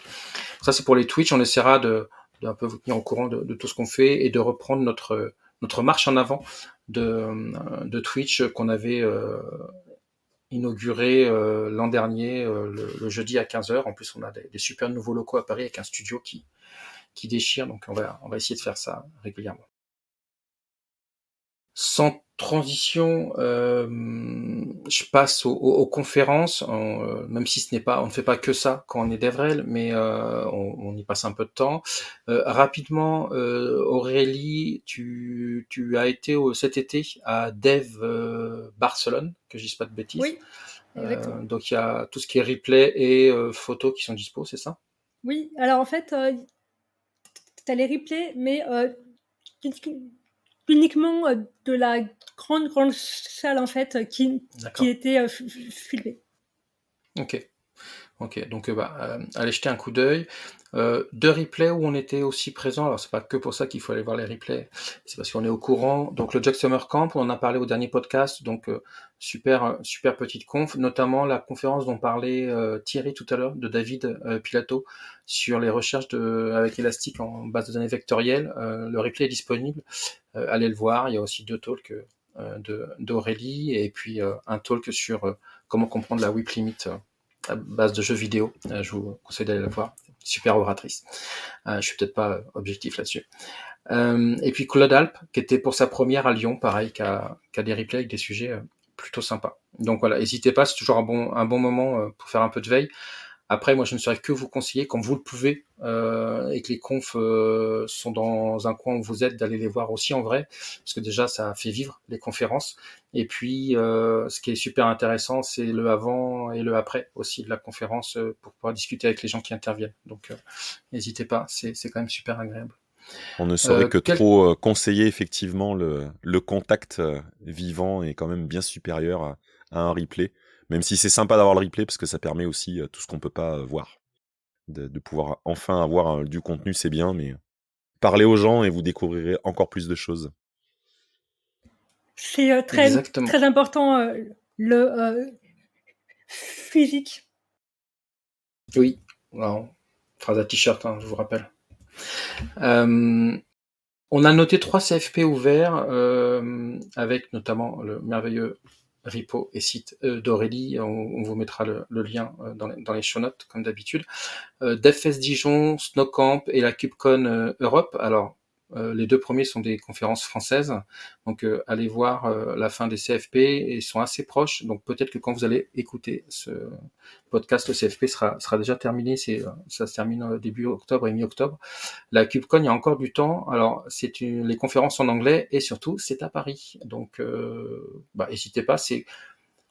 Ça, c'est pour les Twitch. On essaiera de, de un peu vous tenir au courant de, tout ce qu'on fait et de reprendre notre, notre marche en avant de, de Twitch qu'on avait euh, inauguré euh, l'an dernier, euh, le, jeudi à 15h. En plus, on a des, super nouveaux locaux à Paris avec un studio qui, qui déchire, donc on va, on va essayer de faire ça régulièrement. Transition, euh, je passe aux, aux- aux conférences, en, euh, même si ce n'est pas, on ne fait pas que ça quand on est d'Evrel, mais euh, on, on y passe un peu de temps. Rapidement, Aurélie, tu, tu as été au- cet été à Dev Barcelone, que je dise pas de bêtises. Oui. Exactement. donc il y a tout ce qui est replay et photos qui sont dispo, c'est ça? Oui, alors en fait, tu as les replays, mais uniquement de la grande, grande salle en fait qui, qui était filmée. Ok. Ok, donc bah, allez jeter un coup d'œil. Euh, deux replays où on était aussi présent. Alors c'est pas que pour ça qu'il faut aller voir les replays, c'est parce qu'on est au courant. Donc le Jack Summer Camp, on en a parlé au dernier podcast, donc euh, super super petite conf, notamment la conférence dont parlait euh, Thierry tout à l'heure de David Pilato sur les recherches de, avec Elastic en base de données vectorielles. le replay est disponible, allez le voir. Il y a aussi deux talks d'Aurélie et puis un talk sur comment comprendre la whip limit à base de jeux vidéo. je vous conseille d'aller le voir super oratrice. Euh, je suis peut-être pas objectif là-dessus. Euh, et puis Claude Alp, qui était pour sa première à Lyon, pareil, qui a, qui a des replays avec des sujets euh, plutôt sympas. Donc voilà, n'hésitez pas, c'est toujours un bon, un bon moment euh, pour faire un peu de veille. Après, moi, je ne saurais que vous conseiller, quand vous le pouvez, euh, et que les confs euh, sont dans un coin où vous êtes, d'aller les voir aussi en vrai, parce que déjà, ça fait vivre les conférences. Et puis, euh, ce qui est super intéressant, c'est le avant et le après aussi de la conférence euh, pour pouvoir discuter avec les gens qui interviennent. Donc, euh, n'hésitez pas, c'est quand même super agréable. On ne saurait que quel... trop conseiller effectivement le, le contact vivant est quand même bien supérieur à, à un replay. Même si c'est sympa d'avoir le replay parce que ça permet aussi tout ce qu'on peut pas voir. De, de, pouvoir enfin avoir du contenu, c'est bien, mais parlez aux gens et vous découvrirez encore plus de choses. C'est euh, très, très important euh, le euh, physique. Oui, wow. phrase à t-shirt, hein, je vous rappelle. on a noté trois CFP ouverts avec notamment le merveilleux repo et site euh, d'Aurélie. On, vous mettra le, lien euh, dans, les, dans, show notes, comme d'habitude. Euh, DevFest Dijon, Snowcamp et la KubeCon euh, Europe. Alors, euh, les deux premiers sont des conférences françaises, donc euh, allez voir euh, la fin des CFP et ils sont assez proches. Donc peut-être que quand vous allez écouter ce podcast, le CFP sera, sera déjà terminé. C'est ça se termine début octobre et mi-octobre. La KubeCon, il y a encore du temps. Alors c'est les conférences en anglais et surtout c'est à Paris. Donc bah, n'hésitez pas. C'est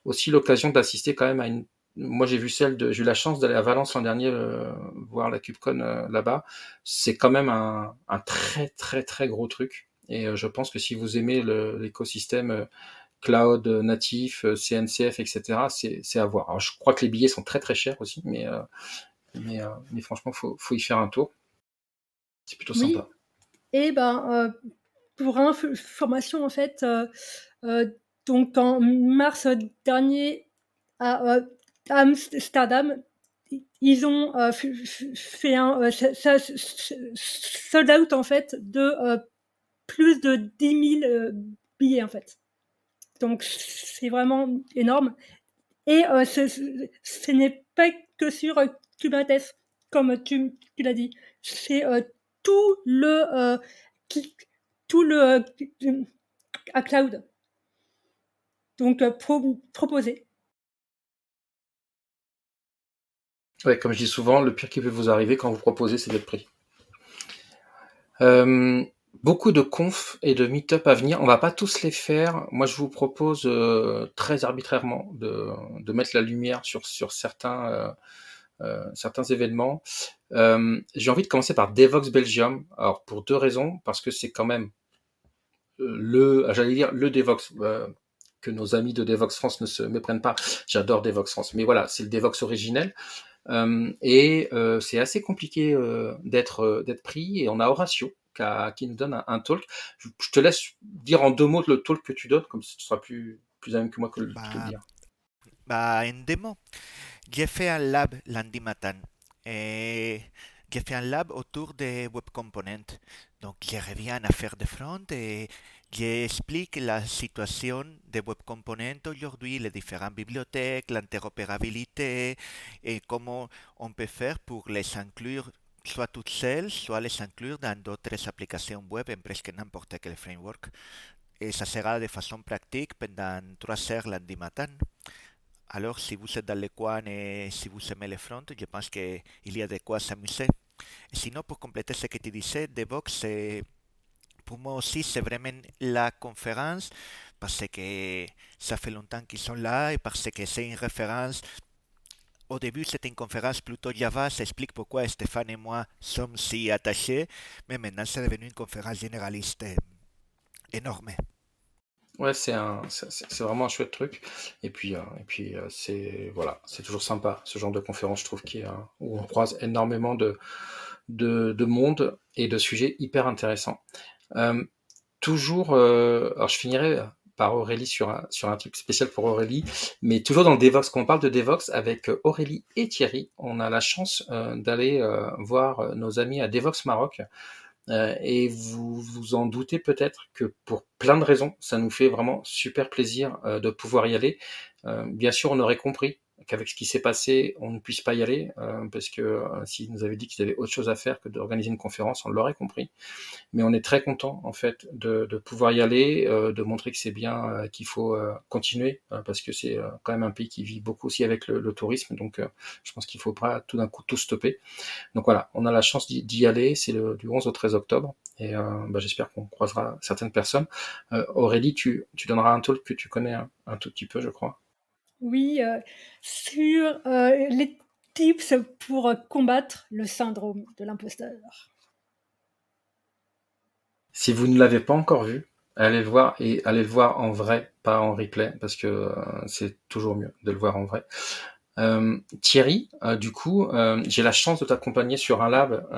aussi l'occasion d'assister quand même à une moi j'ai vu celle de j'ai eu la chance d'aller à Valence l'an dernier euh, voir la KubeCon euh, là-bas. C'est quand même un, un, très très très gros truc. Et euh, je pense que si vous aimez l'écosystème euh, cloud natif CNCF etc c'est à voir. Alors je crois que les billets sont très très chers aussi mais mais, mais franchement faut faut y faire un tour. C'est plutôt oui. sympa. Et ben pour information en fait donc en mars dernier à Amsterdam, ils ont euh, fait un euh, sold out en fait de euh, plus de 10 000 billets en fait. Donc c'est vraiment énorme. Et euh, ce, n'est pas que sur Kubernetes, comme tu, l'as dit. C'est euh, tout le euh, tout le à cloud. Donc pro, proposé. Ouais, comme je dis souvent, le pire qui peut vous arriver quand vous proposez, c'est d'être pris. Euh, beaucoup de confs et de meet-up à venir. On va pas tous les faire. Moi, je vous propose euh, très arbitrairement de, de, mettre la lumière sur, sur certains, euh, euh certains événements. Euh, j'ai envie de commencer par Devox Belgium. Alors, pour deux raisons. Parce que c'est quand même euh, le, j'allais dire le Devox que nos amis de Devox France ne se méprennent pas. J'adore Devox France. Mais voilà, c'est le Devox originel. Euh, et euh, c'est assez compliqué euh, d'être d'être pris. Et on a Horatio qui, a, qui nous donne un, un talk. Je, te laisse dire en deux mots le talk que tu donnes, comme tu seras plus plus à même que moi que bah, de le dire. Bah, en deux mots. J'ai fait un lab lundi matin. Et j'ai fait un lab autour des web components. Donc, je reviens à faire de front et J'explique la situation des web components aujourd'hui, les différentes bibliothèques, l'interopérabilité et comment on peut faire pour les inclure soit toutes seules, soit les inclure dans d'autres applications web en presque n'importe quel framework. Et ça sera de façon pratique pendant trois heures lundi matin. Alors, si vous êtes dans le coin et si vous aimez le front, je pense qu'il y a de quoi s'amuser. Sinon, pour compléter ce que tu disais, Devox, c'est pour moi aussi, c'est vraiment la conférence parce que ça fait longtemps qu'ils sont là et parce que c'est une référence. Au début, c'était une conférence plutôt Java, ça explique pourquoi Stéphane et moi sommes si attachés, mais maintenant c'est devenu une conférence généraliste énorme. Ouais, c'est un, c'est vraiment un chouette truc. Et puis, euh, et puis euh, c'est voilà, c'est toujours sympa ce genre de conférence, je trouve, qui euh, où on croise énormément de, de, de monde et de sujets hyper intéressants. Toujours, alors je finirai par Aurélie sur un, sur un truc spécial pour Aurélie, mais toujours dans Devox, quand on parle de Devox avec Aurélie et Thierry, on a la chance d'aller voir nos amis à Devox Maroc euh, et vous vous en doutez peut-être que pour plein de raisons, ça nous fait vraiment super plaisir euh, de pouvoir y aller. Euh, bien sûr, on aurait compris qu'avec ce qui s'est passé, on ne puisse pas y aller, euh, parce que euh, s'ils nous avaient dit qu'ils avaient autre chose à faire que d'organiser une conférence, on l'aurait compris. Mais on est très content en fait de, de pouvoir y aller, euh, de montrer que c'est bien, qu'il faut continuer, parce que c'est quand même un pays qui vit beaucoup aussi avec le, le tourisme, donc je pense qu'il faut pas tout d'un coup tout stopper. Donc voilà, on a la chance d'y aller, c'est du 11 au 13 octobre, et bah, j'espère qu'on croisera certaines personnes. Aurélie, tu, tu donneras un talk que tu connais un tout petit peu, je crois. Oui, euh, sur euh, les tips pour combattre le syndrome de l'imposteur. Si vous ne l'avez pas encore vu, allez le voir et allez le voir en vrai, pas en replay, parce que euh, c'est toujours mieux de le voir en vrai. Thierry, du coup, j'ai la chance de t'accompagner sur un lab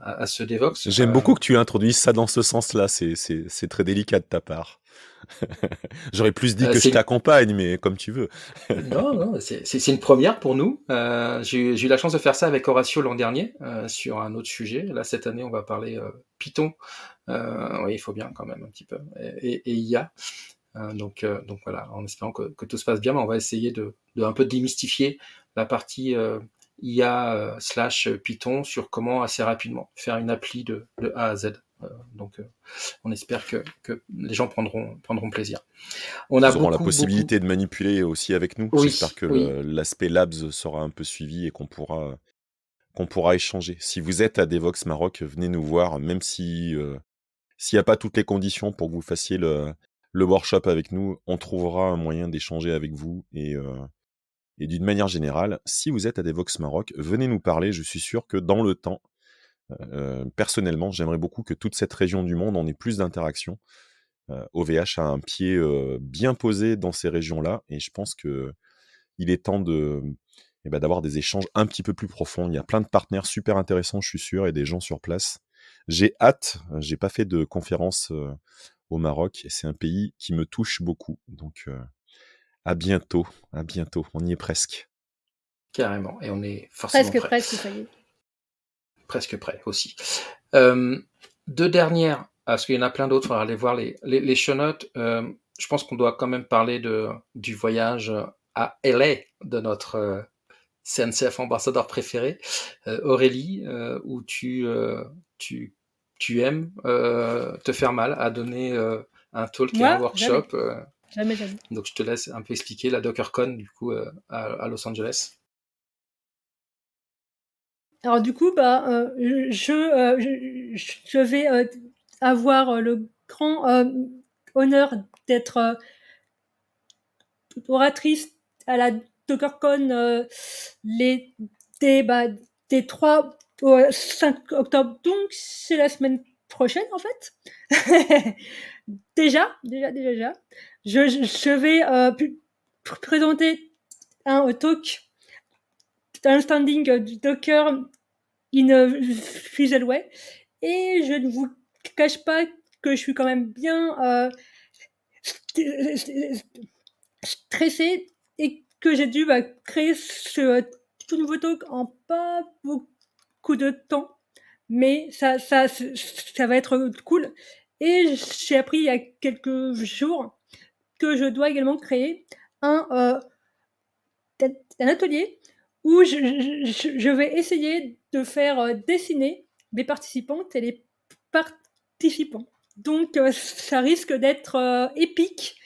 à, à, ce Devox. J'aime beaucoup que tu introduises ça dans ce sens-là. C'est très délicat de ta part. J'aurais plus dit euh, que je t'accompagne, mais comme tu veux. non, non, c'est une première pour nous. Euh, J'ai eu la chance de faire ça avec Horatio l'an dernier euh, sur un autre sujet. Là, cette année, on va parler euh, Python. Oui, il faut bien quand même un petit peu. Et, et, IA. donc, donc voilà, en espérant que, que, tout se passe bien, mais on va essayer de, de un peu démystifier la partie IA slash Python sur comment assez rapidement faire une appli de, de A à Z. Euh, donc, euh, on espère que, que, les gens prendront, prendront plaisir. On a beaucoup, la possibilité de manipuler aussi avec nous. J'espère que l'aspect Labs sera un peu suivi et qu'on pourra, qu'on pourra échanger. Si vous êtes à Devox Maroc, venez nous voir, même si euh, s'il n'y a pas toutes les conditions pour que vous fassiez le, le workshop avec nous, on trouvera un moyen d'échanger avec vous et, euh, et d'une manière générale, si vous êtes à Devox Maroc, venez nous parler. Je suis sûr que dans le temps, personnellement, j'aimerais beaucoup que toute cette région du monde en ait plus d'interactions. Euh, OVH a un pied euh, bien posé dans ces régions-là, et je pense que il est temps de eh ben, d'avoir des échanges un petit peu plus profonds. Il y a plein de partenaires super intéressants, je suis sûr, et des gens sur place. J'ai hâte. J'ai pas fait de conférence au Maroc, et c'est un pays qui me touche beaucoup. Donc à bientôt, à bientôt. On y est presque. Carrément, et on est forcément presque, prêt. presque, ça y est presque prêt aussi. Euh, deux dernières, parce qu'il y en a plein d'autres, on va aller voir les, les, les show notes. Euh, je pense qu'on doit quand même parler de, du voyage à LA de notre euh, CNCF ambassadeur préféré, Aurélie, où tu, tu, tu aimes te faire mal à donner un talk et un workshop. Jamais. jamais, Donc je te laisse un peu expliquer la DockerCon du coup à, à Los Angeles. Alors du coup, bah, euh, je, euh, je, vais euh, avoir le grand honneur d'être oratrice à la DockerCon les, des, bah, des 3 au 5 octobre. Donc c'est la semaine prochaine en fait. déjà, déjà, déjà, déjà. Je vais présenter un talk un standing du Docker in Fuselway. Et je ne vous cache pas que je suis quand même bien euh, stressé et que j'ai dû bah, créer ce tout nouveau talk en pas beaucoup de temps. Mais ça, ça, ça va être cool. Et j'ai appris il y a quelques jours que je dois également créer un, euh, un atelier où je, vais essayer de faire euh, dessiner les participantes et les participants. Donc euh, ça risque d'être euh, épique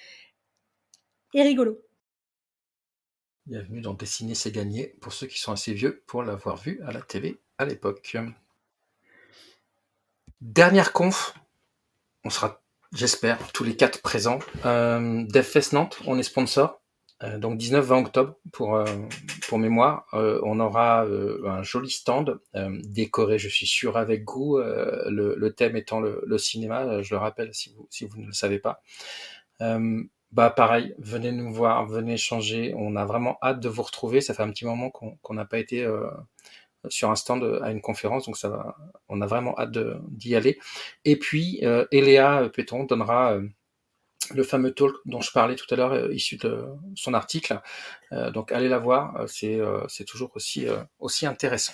et rigolo. Bienvenue dans Dessiner c'est gagner pour ceux qui sont assez vieux pour l'avoir vu à la télé à l'époque. Dernière conf, on sera J'espère, tous les quatre présents. Euh, Nantes, on est sponsor. Euh, donc 19-20 octobre pour euh, pour mémoire, euh, on aura un joli stand décoré, je suis sûr avec goût. Le, le, thème étant le, le, cinéma, je le rappelle si vous si vous ne le savez pas. bah pareil, venez nous voir, venez échanger. On a vraiment hâte de vous retrouver. Ça fait un petit moment qu'on n'a pas été sur un stand à une conférence, donc ça va, on a vraiment hâte d'y aller. Et puis, Eléa Péton donnera le fameux talk dont je parlais tout à l'heure, euh, issu de son article. Euh, donc allez la voir, c'est c'est toujours aussi aussi intéressant.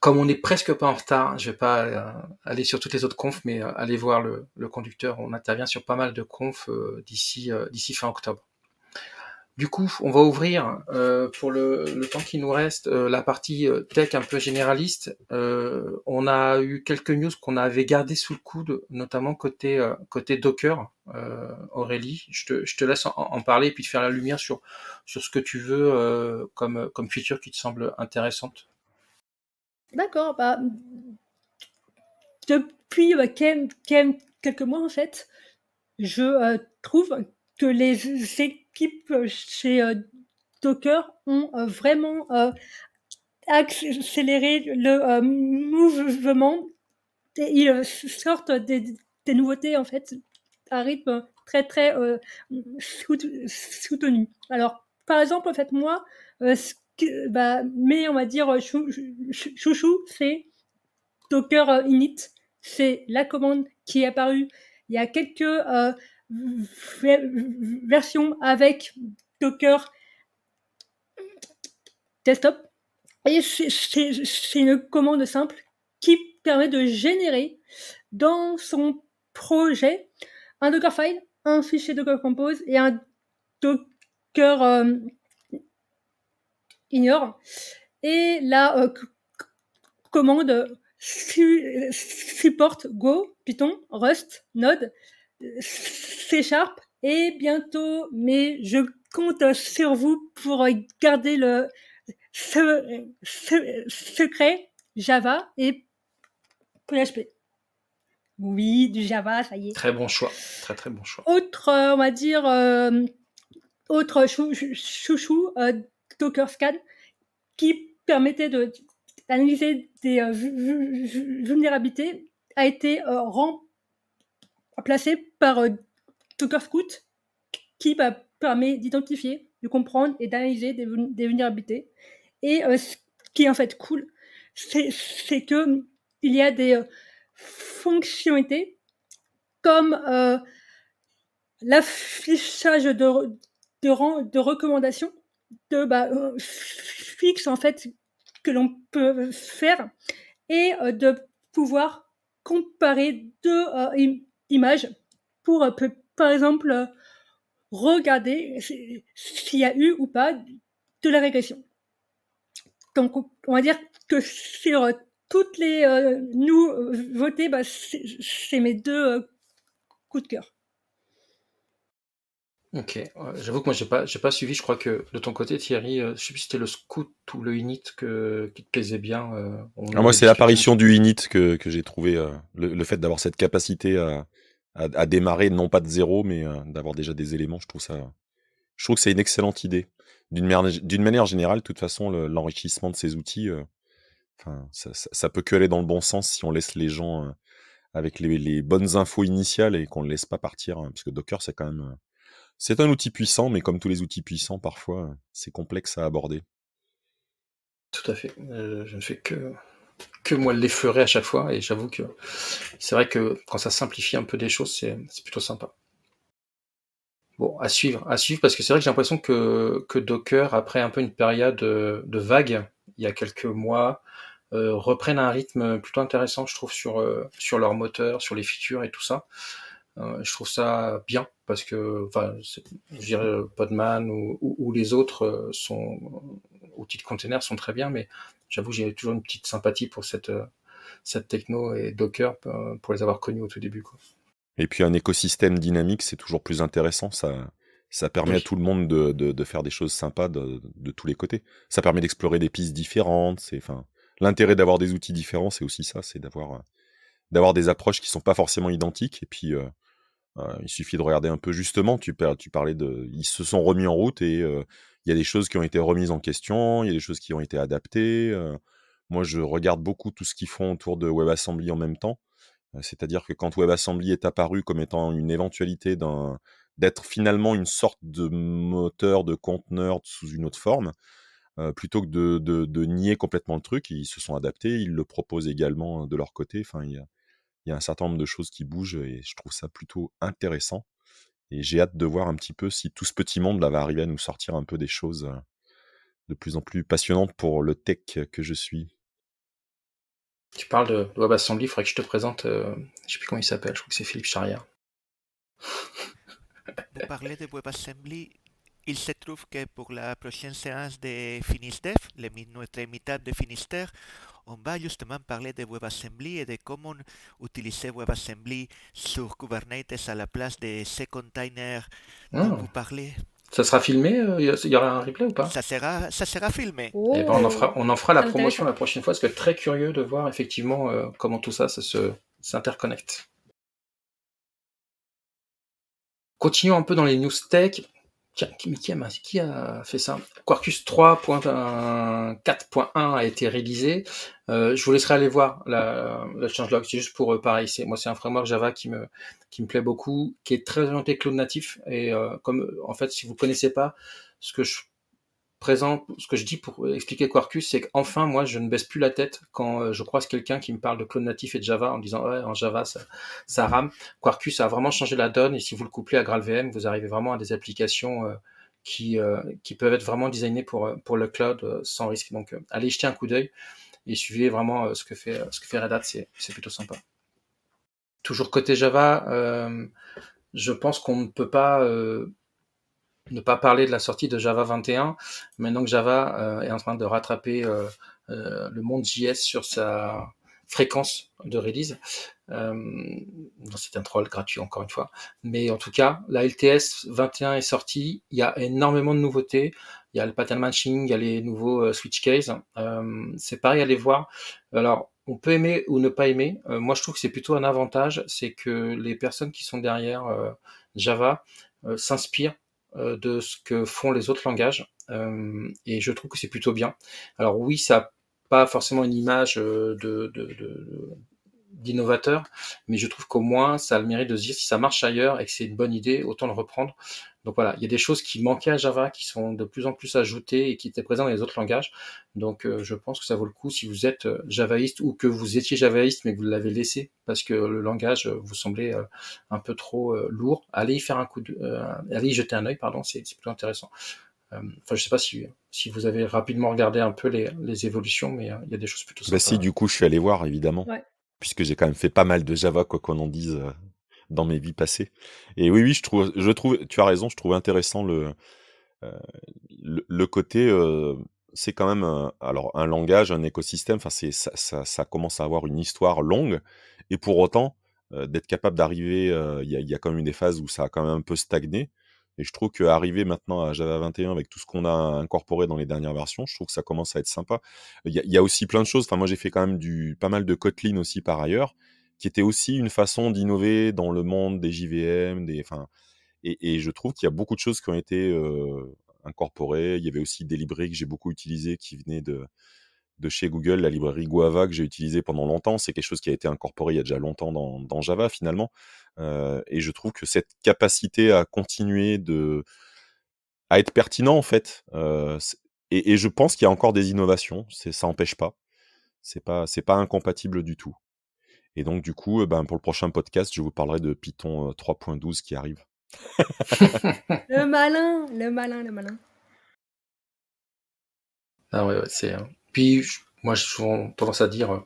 Comme on n'est presque pas en retard, je vais pas aller sur toutes les autres confs, mais allez voir le, le, conducteur. On intervient sur pas mal de confs d'ici d'ici fin octobre. Du coup, on va ouvrir euh, pour le, le, temps qui nous reste euh, la partie euh, tech un peu généraliste. Euh, on a eu quelques news qu'on avait gardées sous le coude, notamment côté euh, côté Docker. Aurélie, je te, je te laisse en, en, parler et puis te faire la lumière sur sur ce que tu veux comme comme feature qui te semble intéressante. D'accord. Bah, depuis bah, quelques mois en fait, je trouve que les équipes chez euh, Docker ont euh, vraiment euh, accéléré le mouvement et ils sortent des, des, nouveautés en fait à rythme très très soutenu. Alors par exemple en fait moi bah, mais on va dire chouchou c'est Docker init c'est la commande qui est apparue il y a quelques version avec Docker desktop. Et c'est une commande simple qui permet de générer dans son projet un Dockerfile, un fichier Docker Compose et un Docker euh, ignore. Et la euh, commande supporte Go, Python, Rust, Node, C Sharp et bientôt, mais je compte sur vous pour garder le secret Java et PHP. Oui, du Java, ça y est. Très bon choix, très très bon choix. Autre, on va dire, euh, autre chouchou, euh, Docker Scan, qui permettait d'analyser des euh, vulnérabilités, a été remplacé placé par euh, Docker Scout qui permet d'identifier, de comprendre et d'analyser des, vulnérabilités. Et euh, ce qui est en fait cool, c'est que il y a des euh, fonctionnalités comme l'affichage de, de, de recommandations de bah, en fait que l'on peut faire et de pouvoir comparer deux image pour, euh, par exemple, euh, regarder s'il y a eu ou pas de la régression. Donc, on va dire que sur euh, toutes les nous bah, c'est mes deux coups de cœur. Ok, j'avoue que moi j'ai pas j'ai pas suivi. Je crois que de ton côté Thierry, je sais plus si c'était le scout ou le init que, qui te plaisait bien. Ah, moi c'est l'apparition du init que, que j'ai trouvé le, fait d'avoir cette capacité à, à, démarrer non pas de zéro, mais euh, d'avoir déjà des éléments. Je trouve ça, je trouve que c'est une excellente idée. D'une manière, d'une manière générale, de toute façon, l'enrichissement de ces outils, euh, enfin, ça, ça, peut que aller dans le bon sens si on laisse les gens euh, avec les, les, bonnes infos initiales et qu'on ne laisse pas partir, hein, parce que Docker, c'est quand même, c'est un outil puissant, mais comme tous les outils puissants, parfois, c'est complexe à aborder. Tout à fait. je ne fais que que moi l'effleurer à chaque fois. Et j'avoue que c'est vrai que quand ça simplifie un peu des choses, c'est plutôt sympa. Bon, à suivre, à suivre, parce que c'est vrai que j'ai l'impression que, que Docker, après un peu une période de, vague, il y a quelques mois, euh, reprennent un rythme plutôt intéressant, je trouve, sur, euh, sur leur moteur, sur les features et tout ça. Euh, je trouve ça bien parce que, enfin, je dirais Podman ou, ou, les autres sont outils de container sont très bien, mais j'avoue j'ai toujours une petite sympathie pour cette, euh, cette techno et Docker euh, pour les avoir connus au tout début. Quoi. Et puis un écosystème dynamique, c'est toujours plus intéressant. Ça, ça permet à tout le monde de, de, de faire des choses sympas de, de, tous les côtés. Ça permet d'explorer des pistes différentes. C'est, enfin, l'intérêt d'avoir des outils différents, c'est aussi ça, c'est d'avoir d'avoir des approches qui sont pas forcément identiques. Et puis, euh, euh, il suffit de regarder un peu justement. Tu, tu parlais de, ils se sont remis en route et euh, il y a des choses qui ont été remises en question, il y a des choses qui ont été adaptées. moi, je regarde beaucoup tout ce qu'ils font autour de WebAssembly en même temps. C'est-à-dire que quand WebAssembly est apparu comme étant une éventualité d'un d'être finalement une sorte de moteur de conteneur sous une autre forme, plutôt que de, de, nier complètement le truc, ils se sont adaptés, ils le proposent également de leur côté. Il y a, il y a un certain nombre de choses qui bougent et je trouve ça plutôt intéressant. Et j'ai hâte de voir un petit peu si tout ce petit monde là va arriver à nous sortir un peu des choses de plus en plus passionnantes pour le tech que je suis. Tu parles de WebAssembly, il faudrait que je te présente, euh, je sais plus comment il s'appelle, je crois que c'est Philippe Charrière. Vous parlez de WebAssembly, il se trouve que pour la prochaine séance de Finisdev, notre mitad de Finistère, on va justement parler de WebAssembly et de comment utiliser WebAssembly sur Kubernetes à la place de ces containers dont ah. vous parlez. Ça sera filmé euh, Il y aura un replay ou pas? Ça sera, ça sera filmé. Oh. Eh ben, on, en fera, on en fera la promotion la prochaine fois, parce que très curieux de voir effectivement euh, comment tout ça, ça se s'interconnecte. Continuons un peu dans les news tech. Qui, a, fait ça? Quarkus 3.4.1 a été réalisé. Euh, je vous laisserai aller voir la, la changelog. C'est juste pour euh, pareil. C'est moi, c'est un framework Java qui me qui me plaît beaucoup, qui est très orienté cloud natif. Et euh, comme en fait, si vous connaissez pas ce que je présente, ce que je dis pour expliquer Quarkus, c'est qu'enfin, moi, je ne baisse plus la tête quand euh, je croise quelqu'un qui me parle de cloud natif et de Java en disant ouais, en Java, ça, ça rame. Quarkus a vraiment changé la donne et si vous le couplez à GraalVM, vous arrivez vraiment à des applications euh, qui, euh, qui peuvent être vraiment designées pour, pour le cloud sans risque. Donc, allez jeter un coup d'œil et suivez vraiment ce que fait, ce que fait Red Hat, c'est, c'est plutôt sympa. Toujours côté Java, je pense qu'on ne peut pas ne pas parler de la sortie de Java 21, maintenant que Java euh, est en train de rattraper euh, euh, le monde JS sur sa fréquence de release. c'est un troll gratuit encore une fois. Mais en tout cas, la LTS 21 est sortie. Il y a énormément de nouveautés. Il y a le pattern matching, il y a les nouveaux switch case. c'est pareil, allez voir. Alors, on peut aimer ou ne pas aimer. moi, je trouve que c'est plutôt un avantage, c'est que les personnes qui sont derrière Java s'inspirent de ce que font les autres langages. Euh, et je trouve que c'est plutôt bien. Alors oui, ça n'a pas forcément une image euh, de, d'innovateur, mais je trouve qu'au moins ça a le mérite de se dire si ça marche ailleurs et que c'est une bonne idée, autant le reprendre. Donc voilà, il y a des choses qui manquaient à Java qui sont de plus en plus ajoutées et qui étaient présentes dans les autres langages. Donc euh, je pense que ça vaut le coup si vous êtes euh, javaïste ou que vous étiez javaïste mais que vous l'avez laissé parce que le langage euh, vous semblait un peu trop lourd, allez y faire un coup de, allez y jeter un œil, pardon, c'est plutôt intéressant. Enfin, je sais pas si, si vous avez rapidement regardé un peu les, les évolutions, mais il y a des choses plutôt bah si, du coup, je suis allé voir, évidemment. Puisque j'ai quand même fait pas mal de Java, quoi qu'on en dise, dans mes vies passées. Et oui, oui, je trouve, tu as raison, je trouve intéressant le, euh, côté, euh, c'est quand même, alors un langage, un écosystème. Enfin, ça, commence à avoir une histoire longue, et pour autant, euh, d'être capable d'arriver, il y, y, a, quand même eu des phases où ça a quand même un peu stagné. Et je trouve qu'arriver maintenant à Java 21 avec tout ce qu'on a incorporé dans les dernières versions, je trouve que ça commence à être sympa. Il y, a, aussi plein de choses. Enfin, moi, j'ai fait quand même du pas mal de Kotlin aussi par ailleurs qui était aussi une façon d'innover dans le monde des JVM, des, enfin, et, et je trouve qu'il y a beaucoup de choses qui ont été euh, incorporées. Il y avait aussi des librairies que j'ai beaucoup utilisées qui venaient de, de chez Google, la librairie Guava que j'ai utilisée pendant longtemps. C'est quelque chose qui a été incorporé il y a déjà longtemps dans, dans Java finalement. Euh, et je trouve que cette capacité à continuer de à être pertinent en fait, euh, et, et, je pense qu'il y a encore des innovations. Ça n'empêche pas. C'est pas c'est pas incompatible du tout. Et donc, du coup, ben, pour le prochain podcast, je vous parlerai de Python 3.12 euh, qui arrive. le malin, le malin, le malin. Ah ouais, c'est. Puis, moi, j'ai souvent tendance à dire, euh,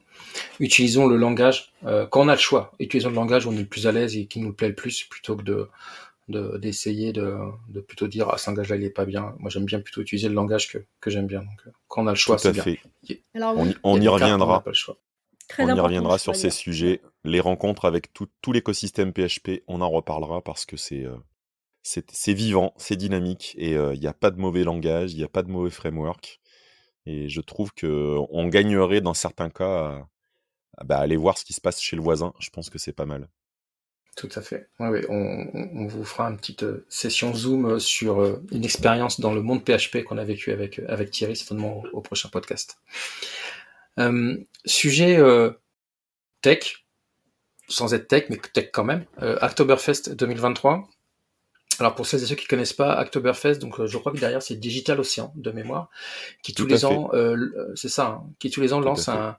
utilisons le langage quand on a le choix. Utilisons le langage où on est le plus à l'aise et qui nous plaît le plus, plutôt que de d'essayer de, de, plutôt dire ah ce langage là il est pas bien moi j'aime bien plutôt utiliser le langage que, que j'aime bien donc quand on a le choix c'est bien Alors, on, on y reviendra pas le choix on y reviendra sur ces sujets. Les rencontres avec tout, l'écosystème PHP, on en reparlera parce que c'est euh, c'est vivant, c'est dynamique et euh, il n'y a pas de mauvais langage, il n'y a pas de mauvais framework. Et je trouve que on gagnerait dans certains cas bah, aller voir ce qui se passe chez le voisin. Je pense que c'est pas mal. Tout à fait. Oui, On, vous fera une petite euh, session Zoom euh, sur euh, une expérience dans le monde PHP qu'on a vécu avec, avec Thierry, certainement au, prochain podcast. sujet tech, sans être tech, mais tech quand même. Oktoberfest 2023. Alors pour celles et ceux qui connaissent pas Oktoberfest, donc je crois que derrière c'est Digital Ocean de mémoire, qui tous les ans, c'est ça, hein, qui tous les ans lance un,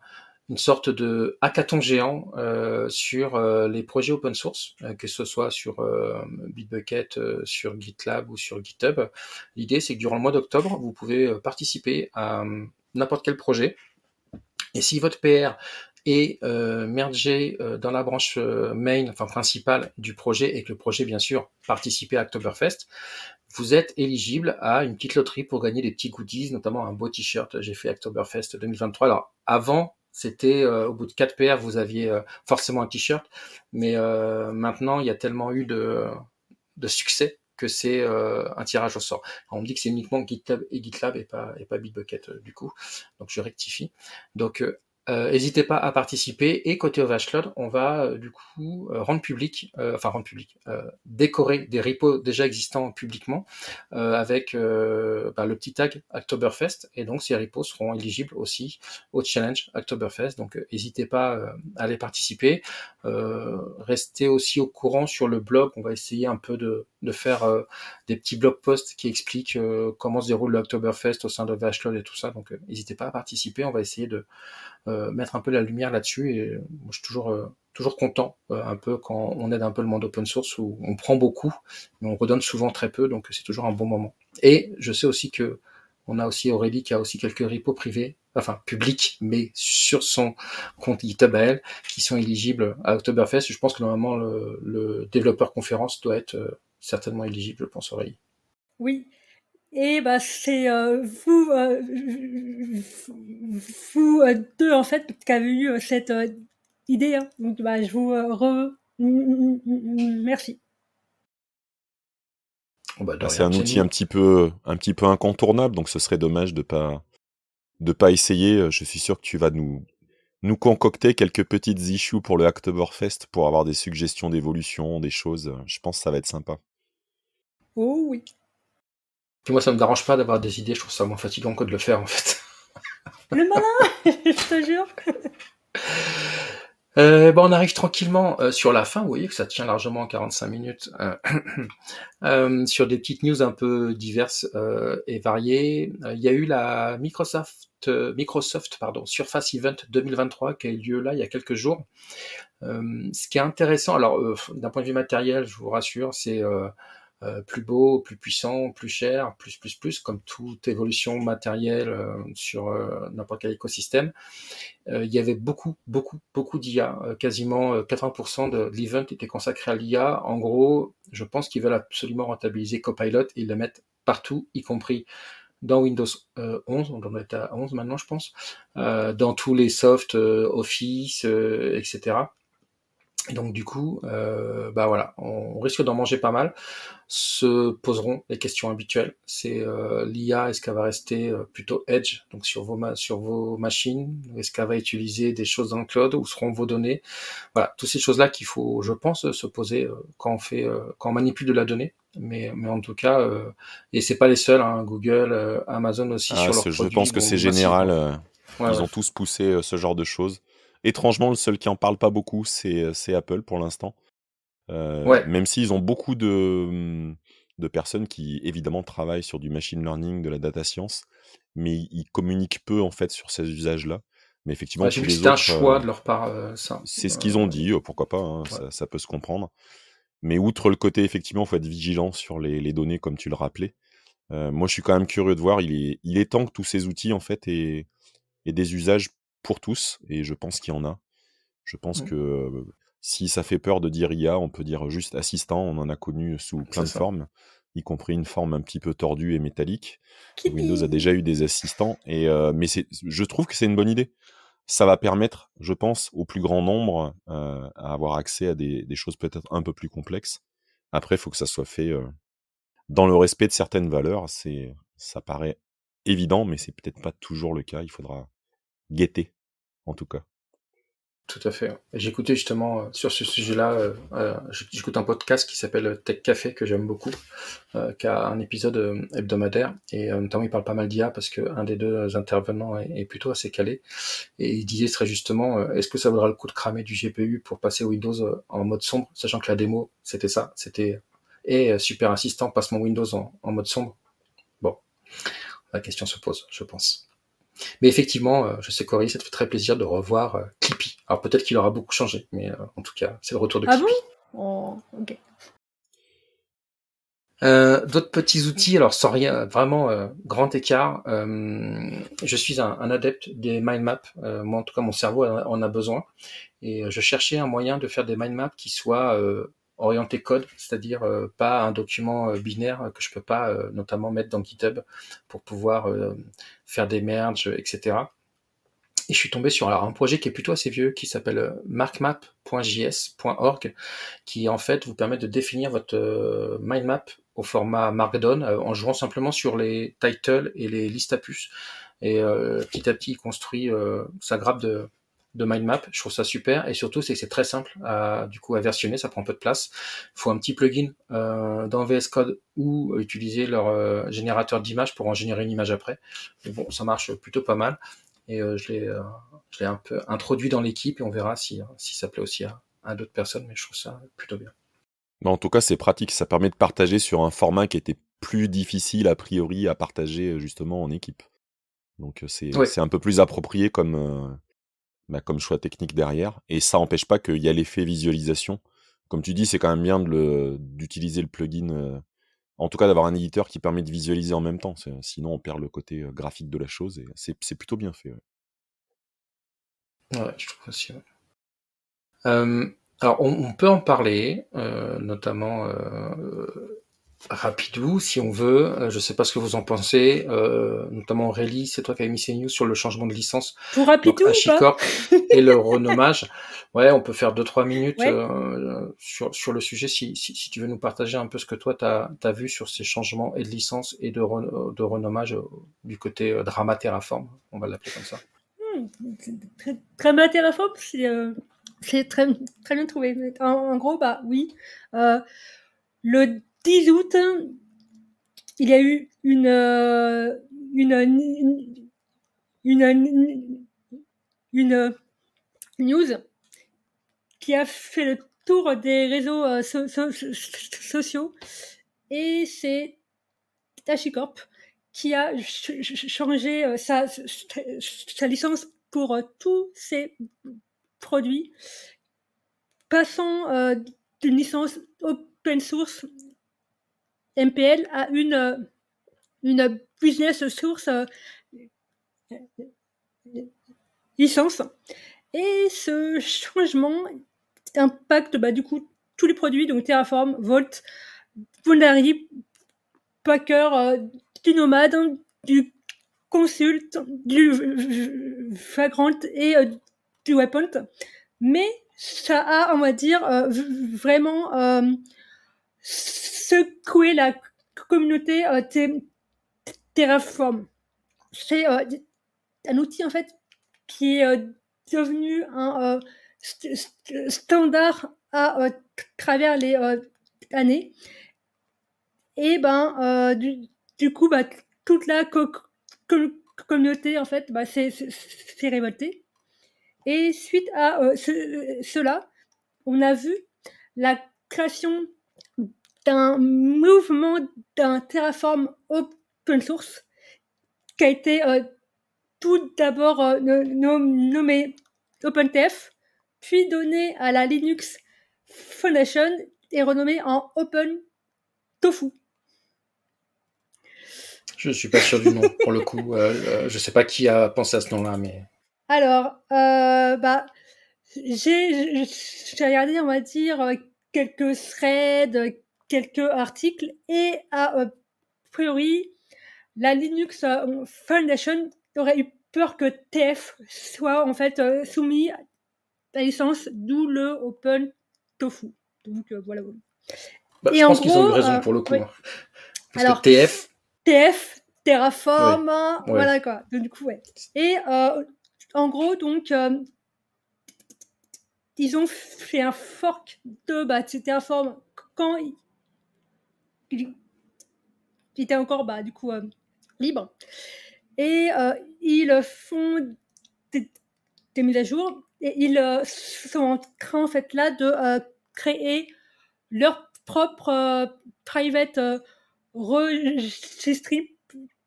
une sorte de hackathon géant euh, sur euh, les projets open source, euh, que ce soit sur euh, Bitbucket, sur GitLab ou sur GitHub. L'idée, c'est que durant le mois d'octobre, vous pouvez participer à n'importe quel projet. Et si votre PR est mergé dans la branche main, enfin principale du projet, et que le projet, bien sûr, participe à Oktoberfest, vous êtes éligible à une petite loterie pour gagner des petits goodies, notamment un beau t-shirt. J'ai fait Oktoberfest 2023. Alors, avant c'était euh, au bout de 4 PR, vous aviez euh, forcément un t-shirt, mais euh, maintenant il y a tellement eu de, de succès que c'est un tirage au sort. on me dit que c'est uniquement GitLab et GitLab et pas et pas Bitbucket du coup, donc je rectifie. Donc euh, n'hésitez pas à participer. Et côté Overshlood, on va euh, du coup euh, rendre public, enfin rendre public, décorer des repos déjà existants publiquement avec bah, le petit tag Oktoberfest. Et donc ces repos seront éligibles aussi au challenge Oktoberfest. Donc n'hésitez pas à aller participer. restez aussi au courant sur le blog. On va essayer un peu de, faire des petits blog posts qui expliquent comment se déroule l'Oktoberfest au sein de Overshlood et tout ça. Donc n'hésitez pas à participer. On va essayer de euh, mettre un peu la lumière là-dessus. Et moi, je suis toujours, euh, toujours content, euh, un peu quand on aide un peu le monde open source où on prend beaucoup, mais on redonne souvent très peu, donc c'est toujours un bon moment. Et je sais aussi que on a aussi Aurélie qui a aussi quelques repos privés, enfin publics, mais sur son compte GitHub à elle, qui sont éligibles à Oktoberfest. Je pense que normalement le, le développeur conférence doit être certainement éligible, je pense Aurélie. Oui, et bah, c'est euh, vous, euh, vous euh, deux, en fait, qui avez eu cette idée. Hein. Donc, bah, je vous remercie. Bah, c'est un outil un petit peu, un petit peu incontournable, donc ce serait dommage de pas, de pas essayer. Je suis sûr que tu vas nous, nous concocter quelques petites issues pour le Hacktoberfest pour avoir des suggestions d'évolution, des choses. Je pense que ça va être sympa. Oh oui moi, ça me dérange pas d'avoir des idées, je trouve ça moins fatigant que de le faire, en fait. Le malin Je te jure euh, bon, on arrive tranquillement euh, sur la fin. Vous voyez que ça tient largement en 45 minutes. Euh, sur des petites news un peu diverses et variées. Il y a eu la Microsoft, Microsoft pardon, Surface Event 2023 qui a eu lieu là il y a quelques jours. ce qui est intéressant, alors d'un point de vue matériel, je vous rassure, c'est euh, plus beau, plus puissant, plus cher, plus, plus, plus, comme toute évolution matérielle euh, sur euh, n'importe quel écosystème. il y avait beaucoup, beaucoup, beaucoup d'IA. quasiment 80% de l'event était consacré à l'IA. En gros, je pense qu'ils veulent absolument rentabiliser Copilot et ils le partout, y compris dans Windows 11, on doit être à 11 maintenant, je pense, dans tous les softs, Office, etc. Et donc du coup, euh, bah voilà, on risque d'en manger pas mal. Se poseront les questions habituelles. C'est euh, l'IA, est-ce qu'elle va rester euh, plutôt edge, donc sur vos sur vos machines, est-ce qu'elle va utiliser des choses dans le cloud, où seront vos données? Voilà, toutes ces choses-là qu'il faut, je pense, se poser euh, quand on fait, euh, quand on manipule de la donnée. Mais, mais en tout cas, et c'est pas les seuls, hein, Google, Amazon aussi ah, sur leurs Je pense que c'est général. ils ont tous poussé ce genre de choses. Étrangement, le seul qui en parle pas beaucoup, c'est euh, Apple pour l'instant. Euh, même s'ils ont beaucoup de, mmh, de personnes qui, évidemment, travaillent sur du machine learning, de la data science, mais ils communiquent peu, en fait, sur ces usages-là. Mais effectivement, c'est un choix euh, de leur part, ça. C'est ce qu'ils ont dit, pourquoi pas, hein, ça, peut se comprendre. Mais outre le côté, effectivement, il faut être vigilant sur les, données, comme tu le rappelais. moi, je suis quand même curieux de voir. Il est, il est temps que tous ces outils, en fait, aient, aient des usages pour tous, et je pense qu'il y en a. Je pense mmh. que si ça fait peur de dire IA, on peut dire juste assistant, on en a connu sous plein de formes, y compris une forme un petit peu tordue et métallique. Windows a déjà eu des assistants, et, mais je trouve que c'est une bonne idée. Ça va permettre, je pense, au plus grand nombre à avoir accès à des, des choses peut-être un peu plus complexes. Après, il faut que ça soit fait dans le respect de certaines valeurs. C'est, ça paraît évident, mais c'est peut-être pas toujours le cas. Il faudra guetter, en tout cas. Tout à fait. J'écoutais justement euh, sur ce sujet-là, euh, euh, j'écoute un podcast qui s'appelle Tech Café que j'aime beaucoup, qui a un épisode hebdomadaire et notamment il parle pas mal d'IA parce que un des deux intervenants est, plutôt assez calé et il disait très justement est-ce que ça vaudra le coup de cramer du GPU pour passer Windows en mode sombre, sachant que la démo c'était ça, c'était et super assistant passe mon Windows en mode sombre? Bon, la question se pose, je pense. Mais effectivement, euh, je sais Cory, ça te fait très plaisir de revoir euh, Clippy. Alors peut-être qu'il aura beaucoup changé, mais euh, en tout cas, c'est le retour de ah Clippy. Ah bon? Oh, ok. D'autres petits outils, alors sans rien, vraiment grand écart. je suis un, adepte des mind maps. moi, en tout cas, mon cerveau en a besoin. Et je cherchais un moyen de faire des mind maps qui soient orienté code, c'est-à-dire euh, pas un document euh, binaire que je peux pas euh, notamment mettre dans GitHub pour pouvoir faire des merges, etc. Et je suis tombé sur alors, un projet qui est plutôt assez vieux, qui s'appelle markmap.js.org, qui en fait vous permet de définir votre mind map au format Markdown en jouant simplement sur les titles et les listes à puces. Et petit à petit, il construit sa grappe de, de mind map. Je trouve ça super et surtout c'est que c'est très simple à, du coup à versionner, ça prend peu de place. Il faut un petit plugin euh, dans VS Code ou utiliser leur euh, générateur d'image pour en générer une image après. Mais bon, ça marche plutôt pas mal et euh, je l'ai je l'ai un peu introduit dans l'équipe et on verra si si ça plaît aussi à, à d'autres personnes. Mais je trouve ça plutôt bien. en tout cas, c'est pratique. Ça permet de partager sur un format qui était plus difficile a priori à partager justement en équipe. Donc c'est c'est un peu plus approprié comme bah, comme choix technique derrière. Et ça n'empêche pas qu'il y a l'effet visualisation. Comme tu dis, c'est quand même bien d'utiliser le, plugin, euh, en tout cas d'avoir un éditeur qui permet de visualiser en même temps. Sinon, on perd le côté euh, graphique de la chose et c'est plutôt bien fait. Ouais, je trouve aussi. alors, on, peut en parler, euh, notamment rapidou si on veut. Euh, je sais pas ce que vous en pensez, euh, notamment Aurélie, c'est toi qui as mis ces news sur le changement de licence pour rapidou pas et le renommage. Ouais, on peut faire deux trois minutes euh, sur, sur le sujet si, si, si, tu veux nous partager un peu ce que toi tu as, vu sur ces changements et de licence et de, de renommage du côté Drama Terraform, on va l'appeler comme ça. Hmm, Drama Terraform, c'est très, très bien trouvé. En, en, gros, bah oui. le 10 août, il y a eu une, euh, une, une, une, news qui a fait le tour des réseaux euh, sociaux. Et c'est HashiCorp qui a changé euh, sa, sa licence pour tous ses produits, passant d'une licence open source MPL a une, euh, une business source euh, licence. Et ce changement impacte bah, du coup tous les produits, donc Terraform, Volt, Bonari, Packer, euh, du Nomad, du Consult, du Vagrant et du Weapon. Mais ça a, on va dire, vraiment secouer la communauté euh, Terraform. C'est euh, un outil en fait qui est euh, devenu un standard à travers les années. Et ben du, coup bah, toute la communauté en fait bah, s'est révoltée. Et suite à cela, on a vu la création d'un mouvement d'un Terraform open source qui a été euh, tout d'abord euh, nommé OpenTF, puis donné à la Linux Foundation et renommé en Open Tofu. Je ne suis pas sûr du nom pour le coup. Euh, je ne sais pas qui a pensé à ce nom-là, mais. Alors, bah, j'ai regardé, on va dire, quelques threads, quelques articles et a priori la Linux euh, Foundation aurait eu peur que TF soit en fait euh, soumis à la licence, d'où le Open Tofu. Donc euh, voilà. Bah, et je pense qu'ils ont eu raison pour le coup. Hein. Alors, TF. TF, Terraform, hein, voilà quoi. Donc, du coup, ouais. Et en gros, donc, ils ont fait un fork de bah, Terraform quand il, il, était encore bah, du coup libre. Et ils font des, mises à jour et ils sont en train en fait là de créer leur propre private registry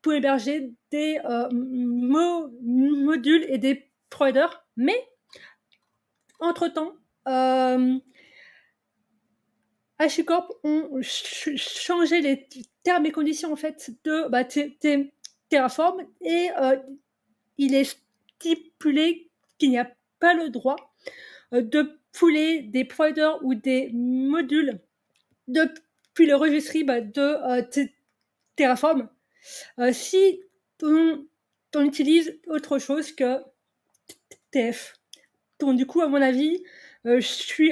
pour héberger des modules et des providers. Mais entre-temps, euh, HashiCorp ont changé les termes et conditions en fait de bah, Terraform et euh, il est stipulé qu'il n'y a pas le droit euh, de pouler des providers ou des modules depuis le registre bah, de Terraform si on, on, utilise autre chose que TF. Donc du coup, à mon avis, je suis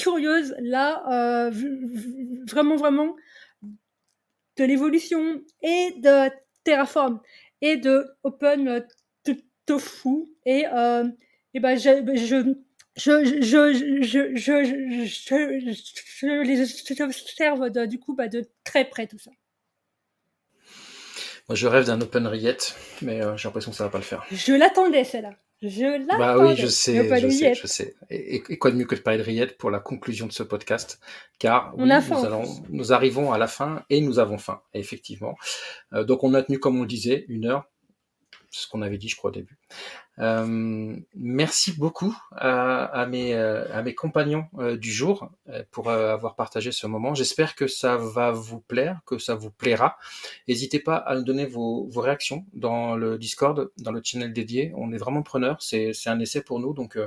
curieuse là, euh, vraiment, vraiment, de l'évolution et de Terraform et de Open Tofu. Et, euh, et ben, je, je, je, je, je, je, je, les observe de, du coup bah, de très près tout ça. Moi, je rêve d'un Open Riet, mais euh, j'ai l'impression que ça va pas le faire. Je l'attendais, celle-là. Je Bah oui, je sais, je sais, je sais. Et, quoi de mieux que de parler de rillettes pour la conclusion de ce podcast? Car oui, nous, allons, nous arrivons à la fin et nous avons faim, effectivement. Euh, donc on a tenu, comme on le disait, une heure. C'est ce qu'on avait dit, je crois, au début. Euh, merci beaucoup mes, euh, à mes compagnons euh, du jour euh, pour avoir partagé ce moment. J'espère que ça va vous plaire, que ça vous plaira. N'hésitez pas à nous donner vos, réactions dans le Discord, dans le channel dédié. On est vraiment preneurs. C'est un essai pour nous. Donc,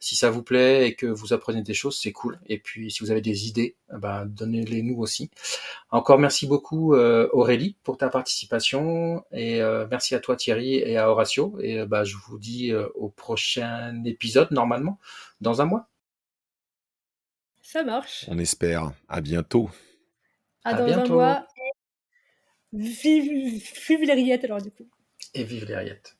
si ça vous plaît et que vous apprenez des choses, c'est cool. Et puis, si vous avez des idées, eh ben, donnez-les nous aussi. Encore merci beaucoup Aurélie pour ta participation et merci à toi Thierry et à Horatio. Et bah, je vous dis euh, au prochain épisode, normalement, dans un mois. Ça marche. On espère. À bientôt. À, dans bientôt. un mois. Vive, vive les rillettes, alors, du coup. Et vive les rillettes.